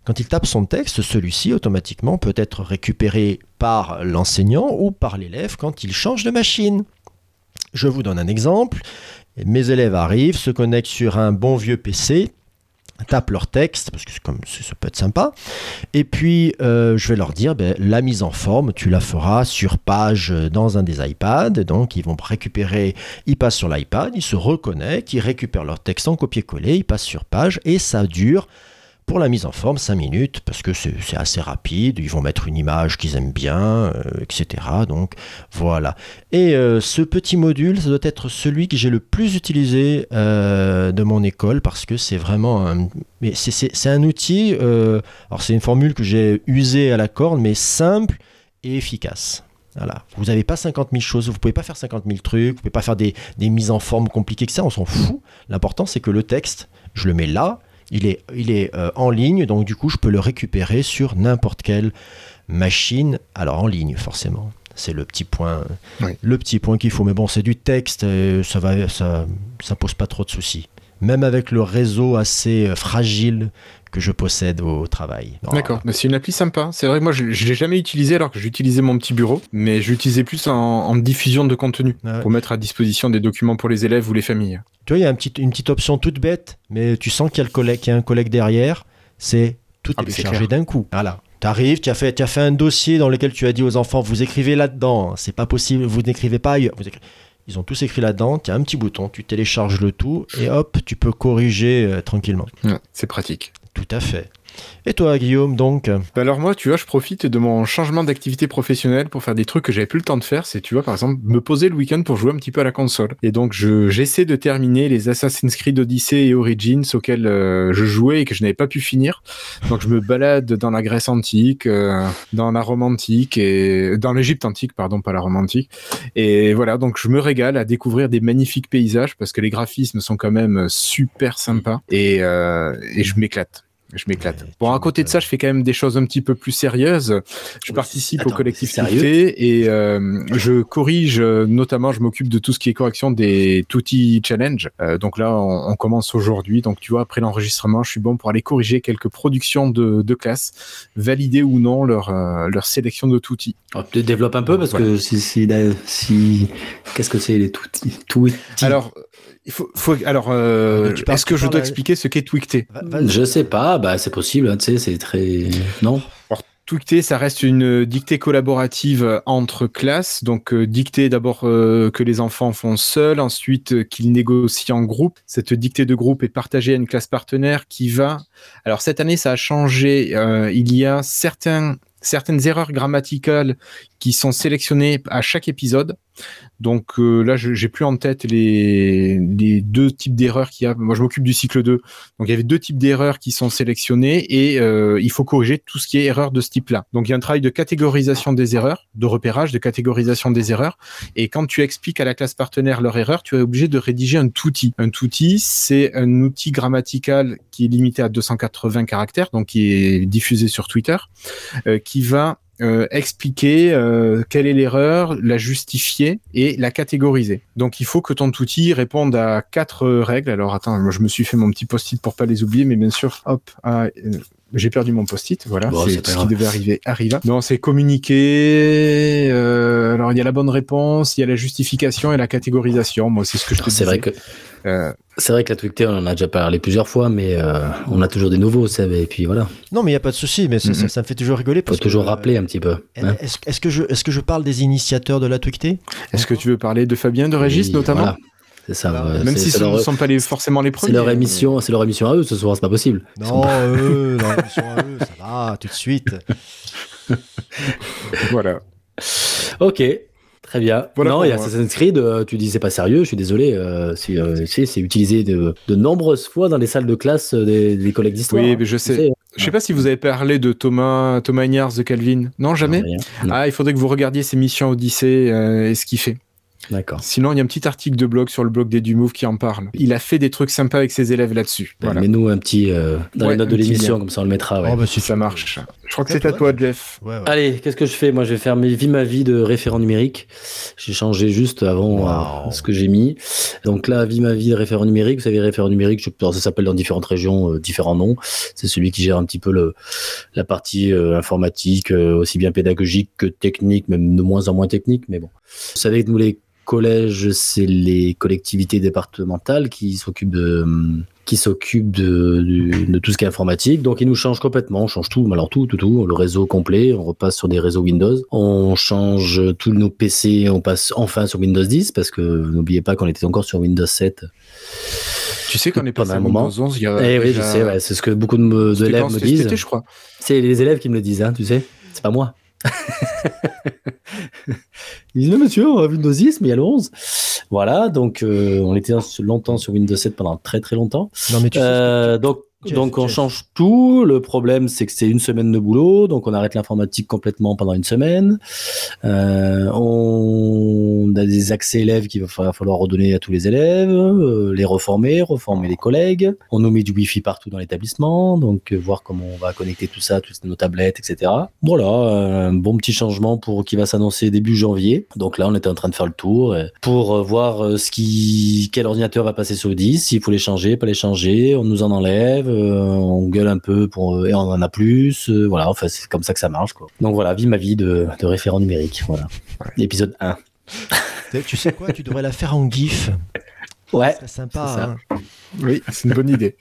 quand il tape son texte, celui-ci automatiquement peut être récupéré par l'enseignant ou par l'élève quand il change de machine. Je vous donne un exemple. Mes élèves arrivent, se connectent sur un bon vieux PC, tapent leur texte, parce que comme, ça peut être sympa, et puis, euh, je vais leur dire, ben, la mise en forme, tu la feras sur page euh, dans un des iPads. Donc, ils vont récupérer, ils passent sur l'iPad, ils se reconnectent, ils récupèrent leur texte en copier-coller, ils passent sur page, et ça dure pour la mise en forme 5 minutes, parce que c'est assez rapide. Ils vont mettre une image qu'ils aiment bien, euh, etc. Donc, voilà. Et euh, ce petit module, ça doit être celui que j'ai le plus utilisé euh, de mon école, parce que c'est vraiment un, un outil. alors c'est une formule que j'ai usée à la corde, mais simple et efficace. Voilà. Vous n'avez pas 50 000 choses, vous pouvez pas faire 50 000 trucs, vous pouvez pas faire des, des mises en forme compliquées que ça, on s'en fout. L'important c'est que le texte, je le mets là, il est, il est euh, en ligne, donc du coup je peux le récupérer sur n'importe quelle machine, alors en ligne forcément. C'est le petit point, Oui. le petit point qu'il faut. Mais bon, c'est du texte, euh, ça va, ça, ça pose pas trop de soucis. Même avec le réseau assez euh, fragile que je possède au travail. D'accord, mais c'est une appli sympa. C'est vrai, moi je, je l'ai jamais utilisé alors que j'utilisais mon petit bureau, mais j'utilisais plus en, en diffusion de contenu Ah ouais. pour mettre à disposition des documents pour les élèves ou les familles. Tu vois, il y a un petit- une petite option toute bête, mais tu sens qu'il y a, y un collègue derrière. C'est tout Ah, c'est téléchargé d'un coup. Voilà. Tu arrives, tu as, fait, tu as fait un dossier dans lequel tu as dit aux enfants, vous écrivez là-dedans, c'est pas possible, vous n'écrivez pas ailleurs. Vous Ils ont tous écrit là-dedans, tu as un petit bouton, tu télécharges le tout, et hop, tu peux corriger euh, tranquillement. Ouais, c'est pratique. Tout à fait. Et toi, Guillaume, donc Bah alors moi, tu vois, je profite de mon changement d'activité professionnelle pour faire des trucs que j'avais plus le temps de faire. C'est, tu vois, par exemple, me poser le week-end pour jouer un petit peu à la console. Et donc, je, j'essaie de terminer les Assassin's Creed Odyssey et Origins auxquels euh, je jouais et que je n'avais pas pu finir. Donc, je me balade dans la Grèce antique, euh, dans la Rome antique et dans l'Égypte antique, pardon, pas la Rome antique. Et voilà, donc je me régale à découvrir des magnifiques paysages parce que les graphismes sont quand même super sympas euh, et je m'éclate. Je m'éclate. Ouais, Bon, à côté de ça, je fais quand même des choses un petit peu plus sérieuses. Je Oui, participe attends, au collectif Tuté et euh, je corrige, notamment, je m'occupe de tout ce qui est correction des Tutti Challenge. Euh, donc là, on, on commence aujourd'hui. Donc tu vois, après l'enregistrement, je suis bon pour aller corriger quelques productions de, de classe, valider ou non leur, euh, leur sélection de Tutti. Tu développes un peu parce Voilà. que si, si, si- qu'est-ce que c'est les tout Alors, il faut, faut alors, euh, parles- est-ce que je dois expliquer ce qu'est Twicté. Je sais pas, bah c'est possible, hein, tu sais, c'est très non? Alors, Twicté, ça reste une dictée collaborative entre classes. Donc, euh, dictée d'abord euh, que les enfants font seuls, ensuite euh, qu'ils négocient en groupe. Cette dictée de groupe est partagée à une classe partenaire qui va. Alors, cette année, ça a changé. Euh, il y a certains, certaines erreurs grammaticales qui sont sélectionnées à chaque épisode. Donc euh, là, j'ai plus en tête les, les deux types d'erreurs qu'il y a. Moi, je m'occupe du cycle 2. Donc il y avait deux types d'erreurs qui sont sélectionnées et euh, il faut corriger tout ce qui est erreur de ce type-là. Donc il y a un travail de catégorisation des erreurs, de repérage, de catégorisation des erreurs. Et quand tu expliques à la classe partenaire leur erreur, tu es obligé de rédiger un touti. Un touti, c'est un outil grammatical qui est limité à 280 caractères, donc qui est diffusé sur Twitter, euh, qui va euh, expliquer euh, quelle est l'erreur, la justifier et la catégoriser. Donc il faut que ton outil réponde à quatre euh, règles. Alors attends, moi je me suis fait mon petit post-it pour pas les oublier, mais bien sûr, hop, ah, j'ai perdu mon post-it. Voilà, Bon, c'est ce grave. qui devait arriver arriva. Non, c'est communiquer. euh, alors il y a la bonne réponse, il y a la justification et la catégorisation. Moi c'est ce que je te C'est disais. vrai que Euh, c'est vrai que la Twicté, on en a déjà parlé plusieurs fois, mais euh, on a toujours des nouveaux, et puis voilà, Non, mais il n'y a pas de souci, mais ça, Mhm. ça me fait toujours rigoler. faut Parce toujours que, euh, rappeler un petit peu. hein. Est-ce que, je, est que je parle des initiateurs de la Twicté? Est-ce que tu veux parler de Fabien, de Régis Oui, notamment? voilà. C'est ça. Voilà. ouais, Même si ce ne sont pas les, forcément les c'est premiers. leur émission, c'est leur émission à eux ce soir, c'est pas possible. Non, pas- eux, à eux, ça va, tout de suite. Voilà. Ok, très bien. Voilà non, il y a. Assassin's Creed, euh, tu dis c'est pas sérieux, je suis désolé. euh, c'est euh, c'est- utilisé de, de nombreuses fois dans les salles de classe des, des collègues d'histoire. Oui, mais je tu sais. Je sais pas si vous avez parlé de Thomas, Thomas Ignars de Calvin. Non, jamais? Non, rien. Non. Ah, il faudrait que vous regardiez ses missions Odyssée euh, et ce qu'il fait. D'accord. Sinon, il y a un petit article de blog sur le blog des Dumove qui en parle. Il a fait des trucs sympas avec ses élèves là-dessus. Voilà. Mets-nous un petit euh, dans Ouais, les notes de l'émission, comme ça on le mettra. ouais. Oh, bah, si ça marche. Je crois que C'est à toi, Jeff. Ouais, ouais. Allez, qu'est-ce que je fais? Moi, je vais faire mes, vie ma vie de référent numérique. J'ai changé juste avant Wow. euh, ce que j'ai mis. Donc là, vie ma vie de référent numérique. Vous savez, référent numérique, je, alors, ça s'appelle dans différentes régions euh, différents noms. C'est celui qui gère un petit peu le, la partie euh, informatique, euh, aussi bien pédagogique que technique, même de moins en moins technique. Mais bon, vous savez que nous les collèges, c'est les collectivités départementales qui s'occupent de qui s'occupent de, tout ce qui est informatique. Donc, ils nous changent complètement. On change tout, alors tout, tout, tout. Le réseau complet. On repasse sur des réseaux Windows. On change tous nos PC. On passe enfin sur Windows 10 parce que n'oubliez pas qu'on était encore sur Windows 7. Tu sais qu'on est passé un à moment. Windows 11 il y a. Eh oui, je sais. Ouais, c'est ce que beaucoup me- d'élèves me C'était disent. je crois. C'est les élèves qui me le disent, hein, tu sais. C'est pas moi. Disent, mais monsieur, on a Windows 10, mais il y a le 11. Voilà, donc euh, on était longtemps sur Windows 7 pendant très très longtemps. Non, mais tu sais Euh, donc, Jeff, donc on Jeff. change tout. Le problème, c'est que c'est une semaine de boulot, donc on arrête l'informatique complètement pendant une semaine. Euh, on a des accès élèves qu'il va fa- falloir redonner à tous les élèves, euh, les reformer, reformer les collègues. On nous met du Wi-Fi partout dans l'établissement, donc euh, voir comment on va connecter tout ça, toutes nos tablettes, etc. Voilà, un bon petit changement pour qui va s'annoncer début janvier. Donc là, on était en train de faire le tour pour voir ce qui, quel ordinateur va passer sur le 10, s'il faut les changer, pas les changer, on nous en enlève, euh, on gueule un peu pour euh, et on en a plus, euh, voilà, enfin c'est comme ça que ça marche quoi. Donc voilà, vie ma vie de, de référent numérique, voilà. Épisode 1. Tu- sais quoi Tu devrais la faire en GIF. Ouais. C'est sympa. Hein. Oui, c'est une bonne idée.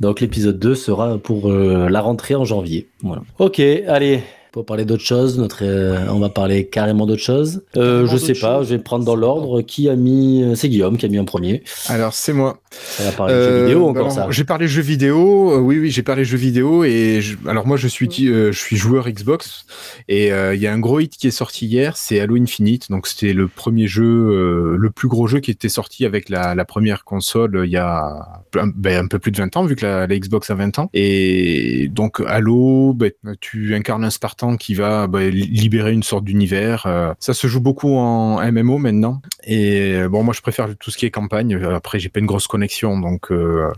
Donc l'épisode 2 sera pour euh, la rentrée en janvier. Voilà. Ok, allez. Pour parler d'autre chose, notre, euh, on va parler carrément d'autre chose. Euh, je sais pas, chose. je vais prendre dans l'ordre. Qui a mis euh, C'est Guillaume qui a mis en premier. Alors, c'est moi. Ça va parler Euh, jeux vidéo encore alors, ça. J'ai parlé jeux vidéo. euh, oui, oui, j'ai parlé jeux vidéo. Et je- alors moi, je suis, euh, je suis joueur Xbox. Et euh, il y a un gros hit qui est sorti hier, c'est Halo Infinite. Donc c'était le premier jeu, euh, le plus gros jeu qui était sorti avec la, la première console il y a un, ben, un peu plus de 20 ans, vu que la, la Xbox a 20 ans. Et donc Halo, ben, tu incarnes un Spartan qui va li- libérer une sorte d'univers. euh, ça se joue beaucoup en MMO maintenant. Et euh, bon, moi je préfère tout ce qui est campagne. Après, j'ai pas une grosse connexion, donc euh,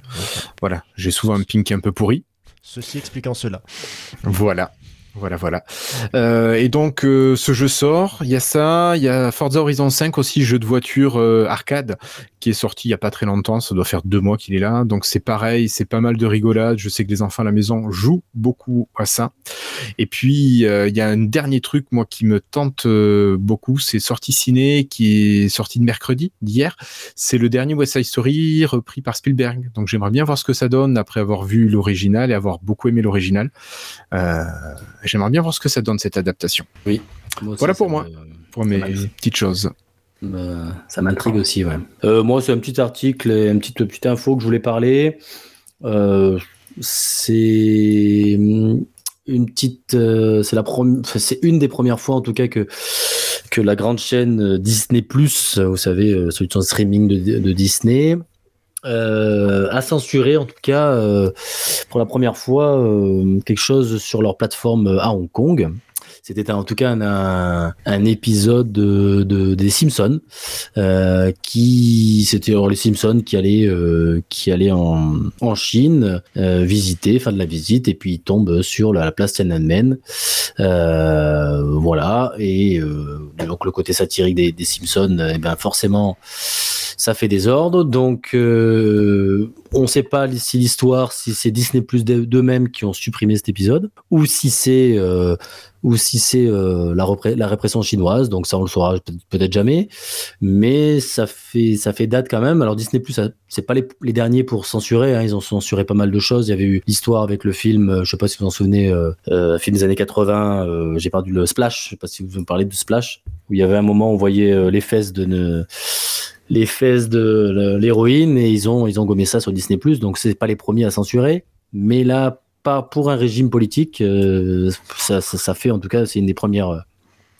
voilà, j'ai souvent un ping qui est un peu pourri. Ceci expliquant cela. Voilà. Voilà, voilà. Euh, et donc, euh, ce jeu sort. Il y a ça. Il y a Forza Horizon 5 aussi, jeu de voiture euh, arcade, qui est sorti il y a pas très longtemps. Ça doit faire deux mois qu'il est là. Donc, c'est pareil. C'est pas mal de rigolade. Je sais que les enfants à la maison jouent beaucoup à ça. Et puis, euh, il y a un dernier truc, moi, qui me tente euh, beaucoup. C'est sorti ciné, qui est sorti de mercredi, d'hier. C'est le dernier West Side Story repris par Spielberg. Donc, j'aimerais bien voir ce que ça donne après avoir vu l'original et avoir beaucoup aimé l'original. Euh, J'aimerais bien voir ce que ça donne cette adaptation. Moi aussi, Voilà pour ça moi. me- Pour Ça mes petites choses. Euh, ça m'intrigue aussi, ouais. Euh, moi, c'est un petit article, et une petite, petite info que je voulais parler. Euh, c'est une petite, euh, c'est la c'est une des premières fois en tout cas que que la grande chaîne Disney Plus, vous savez, euh, solution de streaming de, de Disney, euh, a censuré en tout cas euh, pour la première fois euh, quelque chose sur leur plateforme euh, à Hong Kong. C'était en tout cas un, un, un épisode de, de- des Simpsons euh, qui c'était les Simpsons qui allaient euh, qui allaient en, en Chine euh, visiter, faire de la visite et puis ils tombent sur la, la place Tiananmen. Euh, voilà et euh, donc le côté satirique des, des Simpsons, eh ben forcément ça fait des ordres. Donc on ne sait pas si l'histoire, si c'est Disney Plus d'eux-mêmes qui ont supprimé cet épisode ou si c'est euh, ou si c'est euh, la, répression chinoise. Donc ça, on le saura peut- peut-être jamais. Mais ça fait, ça fait date quand même. Alors Disney Plus, c'est pas les, derniers pour censurer. Hein. Ils ont censuré pas mal de choses. Il y avait eu l'histoire avec le film, euh, je sais pas si vous en souvenez, euh, euh, film des années 80. euh, J'ai perdu le Splash. Je sais pas si vous me parlez de Splash, où il y avait un moment où on voyait les fesses de ne les fesses de l'héroïne et ils ont ils ont gommé ça sur Disney donc c'est pas les premiers à censurer. Mais là pas pour un régime politique euh, ça, ça, fait en tout cas c'est une des premières euh,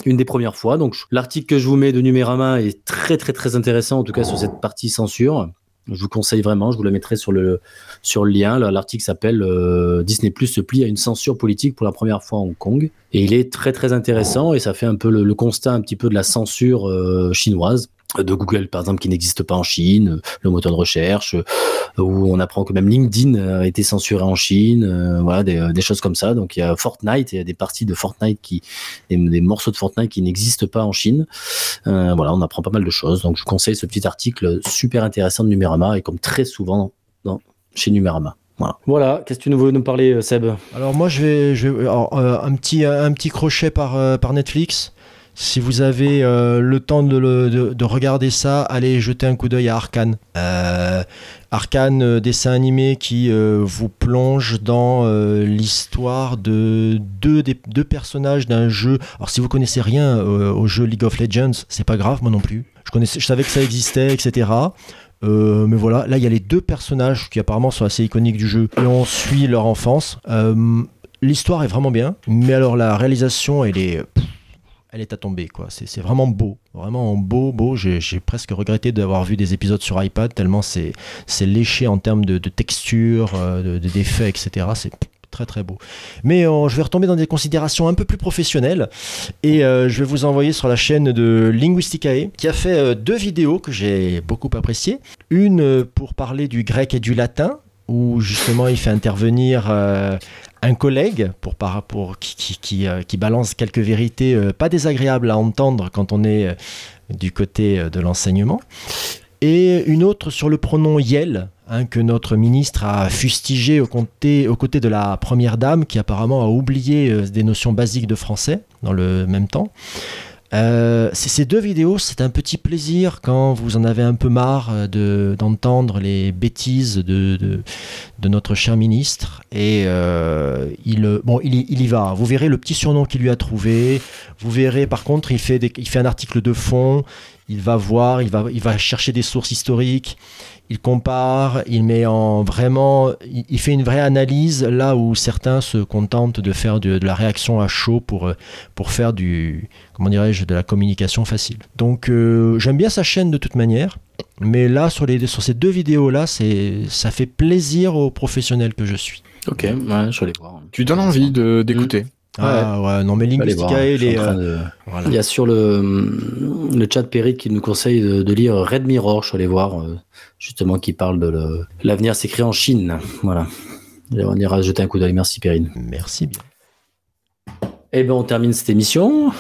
une des premières fois. Donc l'article que je vous mets de Numérama est très très très intéressant en tout cas sur cette partie censure. Je vous conseille vraiment je vous la mettrai sur le sur le lien. L'article s'appelle euh, Disney Plus se plie à une censure politique pour la première fois à Hong Kong. Et il est très très intéressant et ça fait un peu le, constat un petit peu de la censure chinoise de Google par exemple qui n'existe pas en Chine, le moteur de recherche, euh, où on apprend que même LinkedIn a été censuré en Chine, euh, voilà des, des choses comme ça. Donc il y a Fortnite, il y a des parties de Fortnite qui, des, des morceaux de Fortnite qui n'existent pas en Chine. Euh, voilà, on apprend pas mal de choses. Donc je vous conseille ce petit article super intéressant de Numérama et comme très souvent dans, chez Numérama. Voilà. Voilà. Qu'est-ce que tu nous veux nous parler, euh, Seb? Alors moi je vais, je vais- alors, euh, un petit un petit crochet par euh, par Netflix. Si vous avez euh, le temps de, regarder ça, allez jeter un coup d'œil à Arkane. Euh, Arkane, euh, dessin animé qui euh, vous plonge dans l'histoire de deux, personnages d'un jeu. Alors si vous connaissez rien au jeu League of Legends, c'est pas grave, moi non plus. Je, savais que ça existait, etc. Mais voilà, là il y a les deux personnages qui apparemment sont assez iconiques du jeu et on suit leur enfance. L'histoire est vraiment bien, mais alors la réalisation elle est, elle est à tomber quoi. C'est vraiment beau, vraiment beau, beau. J'ai presque regretté d'avoir vu des épisodes sur iPad tellement c'est léché en termes de, texture, euh, de- de- d'effets, etc. C'est très très beau. Mais euh, je vais retomber dans des considérations un peu plus professionnelles et euh, je vais vous envoyer sur la chaîne de Linguisticae qui a fait deux vidéos que j'ai beaucoup appréciées. Une pour parler du grec et du latin où justement il fait intervenir un collègue euh, qui balance quelques vérités euh, pas désagréables à entendre quand on est euh, du côté de l'enseignement. Et une autre sur le pronom Yel, hein, que notre ministre a fustigé aux côtés, aux côtés de la première dame, qui apparemment a oublié des notions basiques de français dans le même temps. Euh, ces deux vidéos, c'est un petit plaisir quand vous en avez un peu marre euh, de- d'entendre les bêtises de, de, notre cher ministre. Et euh, il, bon, il, y- va. Vous verrez le petit surnom qu'il lui a trouvé. Vous verrez, par contre, il fait, il fait un article de fond. Il va voir, il va, il va chercher des sources historiques. Il compare, il met en vraiment, il, il fait une vraie analyse là où certains se contentent de faire de, de la réaction à chaud pour, euh, pour faire du, comment dirais-je, de la communication facile. Donc euh, j'aime bien sa chaîne de toute manière, mais là sur, les, sur ces deux vidéos là, c'est, ça fait plaisir aux professionnels que je suis. Ok, ouais, je vais aller voir. Tu donnes envie de- d'écouter. Ah ouais, non mais suis les, euh, de- voilà. Il y a sur le, le chat Perry qui nous conseille de, de lire Red Mirror, je suis allé voir, euh, justement, qui parle de le- l'avenir s'écrit en Chine. Voilà. Et on ira jeter un coup d'œil. Merci, Perrine. Merci bien. Eh ben, on termine cette émission.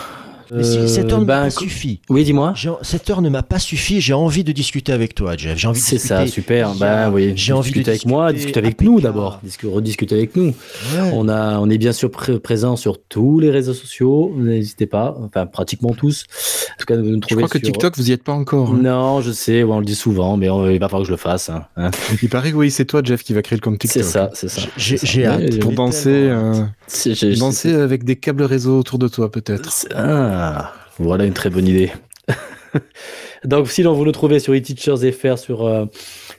Mais si, Euh, cette heure ne ben, m'a pas suffi. Oui, dis-moi. Cette heure ne m'a pas suffi. J'ai envie de discuter avec toi, Jeff. J'ai envie de C'est ça, super. Ben a- oui, J'ai envie de discuter avec moi, discuter avec nous d'abord, discu- rediscuter avec nous. Ouais. On a, on est bien sûr pré- présent sur tous les réseaux sociaux. N'hésitez pas, enfin pratiquement tous. En tout cas, vous nous Je crois que TikTok, vous y êtes pas encore. hein. Non, je sais, ouais, on le dit souvent, mais on- il va falloir que je le fasse. hein, hein. Il paraît que oui, c'est toi, Jeff, qui va créer le compte TikTok. C'est ça, c'est ça. J'ai hâte. Pour danser, euh, danser avec des câbles réseau autour de toi, peut-être. Ah, voilà une très bonne idée. Donc, sinon, vous nous trouvez sur eTeachers.fr, sur, euh,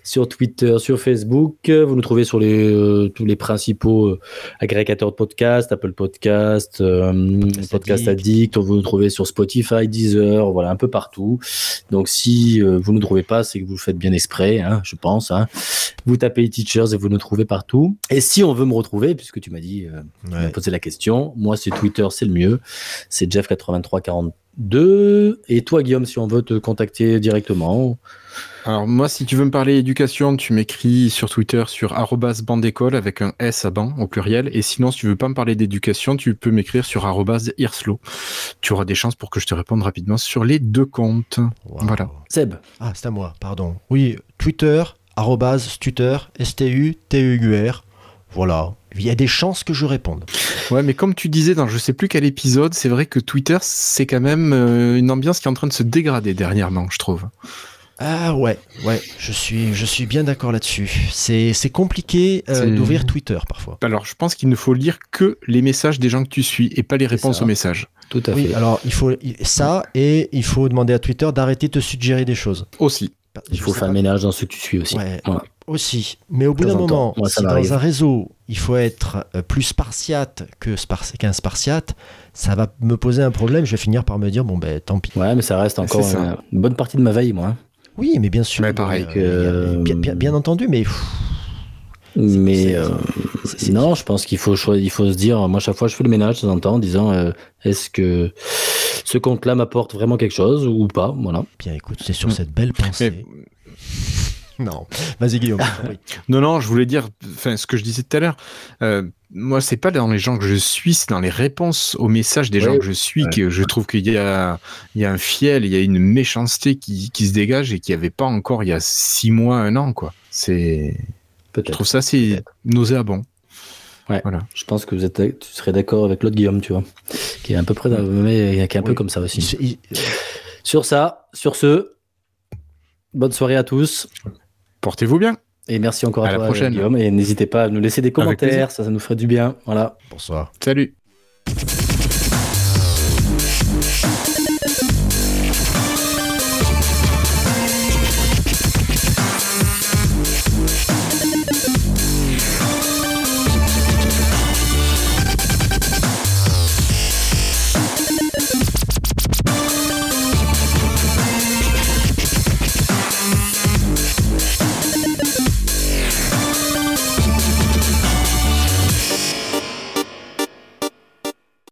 sur Twitter, sur Facebook. Vous nous trouvez sur les, euh, tous les principaux euh, agrégateurs de podcasts, Apple Podcast, euh, Podcast Addict. Vous nous trouvez sur Spotify, Deezer, voilà, un peu partout. Donc, si euh, vous ne nous trouvez pas, c'est que vous le faites bien exprès, hein, je pense. hein. Vous tapez eTeachers et vous nous trouvez partout. Et si on veut me retrouver, puisque tu m'as dit, tu Ouais. posé la question. Moi, c'est Twitter, c'est le mieux. C'est Jeff8342. Et toi, Guillaume, si on veut te contacter directement, Alors moi, si tu veux me parler éducation, tu m'écris sur Twitter sur arrobas bandécole avec un S à ban au pluriel. Et sinon, si tu veux pas me parler d'éducation, tu peux m'écrire sur arrobas irslo. Tu auras des chances pour que je te réponde rapidement sur les deux comptes. Wow. Voilà. Seb. Ah, c'est à moi, pardon. Oui, Twitter, arrobase, stutter, S-T-U-T-E-U-R. Voilà. Il y a des chances que je réponde. Ouais, mais comme tu disais dans je sais plus quel épisode, c'est vrai que Twitter, c'est quand même euh, une ambiance qui est en train de se dégrader dernièrement, je trouve. Ah ouais, ouais, je suis, je suis bien d'accord là-dessus. C'est, c'est compliqué euh, d'ouvrir Twitter parfois. Alors, je pense qu'il ne faut lire que les messages des gens que tu suis et pas les réponses aux messages. Tout à Oui, fait. alors il faut ça et il faut demander à Twitter d'arrêter de te suggérer des choses. Aussi. Il faut faire ménage dans ce que tu suis aussi. Ouais, Voilà. Aussi. Mais au bout d'un moment, Moi, si dans un réseau, il faut être euh, plus spartiate que qu'un spartiate, ça va me poser un problème. Je vais finir par me dire, bon ben tant pis. Ouais, mais ça reste encore ça. une, bonne partie de ma veille, moi. hein. Oui, mais bien sûr. Mais pareil. euh, que- bien, bien- bien entendu, mais Mais euh, non, je pense qu'il faut, il faut se dire, moi, chaque fois, je fais le ménage de temps en temps en disant, euh, est-ce que ce compte-là m'apporte vraiment quelque chose ou pas Voilà. bien écoute, c'est sur cette belle pensée. Mais- Non, vas-y Guillaume. oui. Non, non, je voulais dire, enfin, ce que je disais tout à l'heure, euh, moi, c'est pas dans les gens que je suis, c'est dans les réponses aux messages des Ouais. gens que je suis que je trouve qu'il y a, il y a un fiel, il y a une méchanceté qui, qui se dégage et qu'il n'y avait pas encore il y a six mois, un an, quoi. C'est, je trouve ça assez nauséabond. Je pense que vous êtes, tu serais d'accord avec l'autre Guillaume, tu vois, qui est à peu près, dans- mais qui est un peu comme ça aussi. Sur ça, sur ce, bonne soirée à tous. Portez-vous bien. Et merci encore à, À la toi, prochaine. Guillaume. Et n'hésitez pas à nous laisser des commentaires, ça, ça nous ferait du bien. Voilà. Bonsoir. Salut.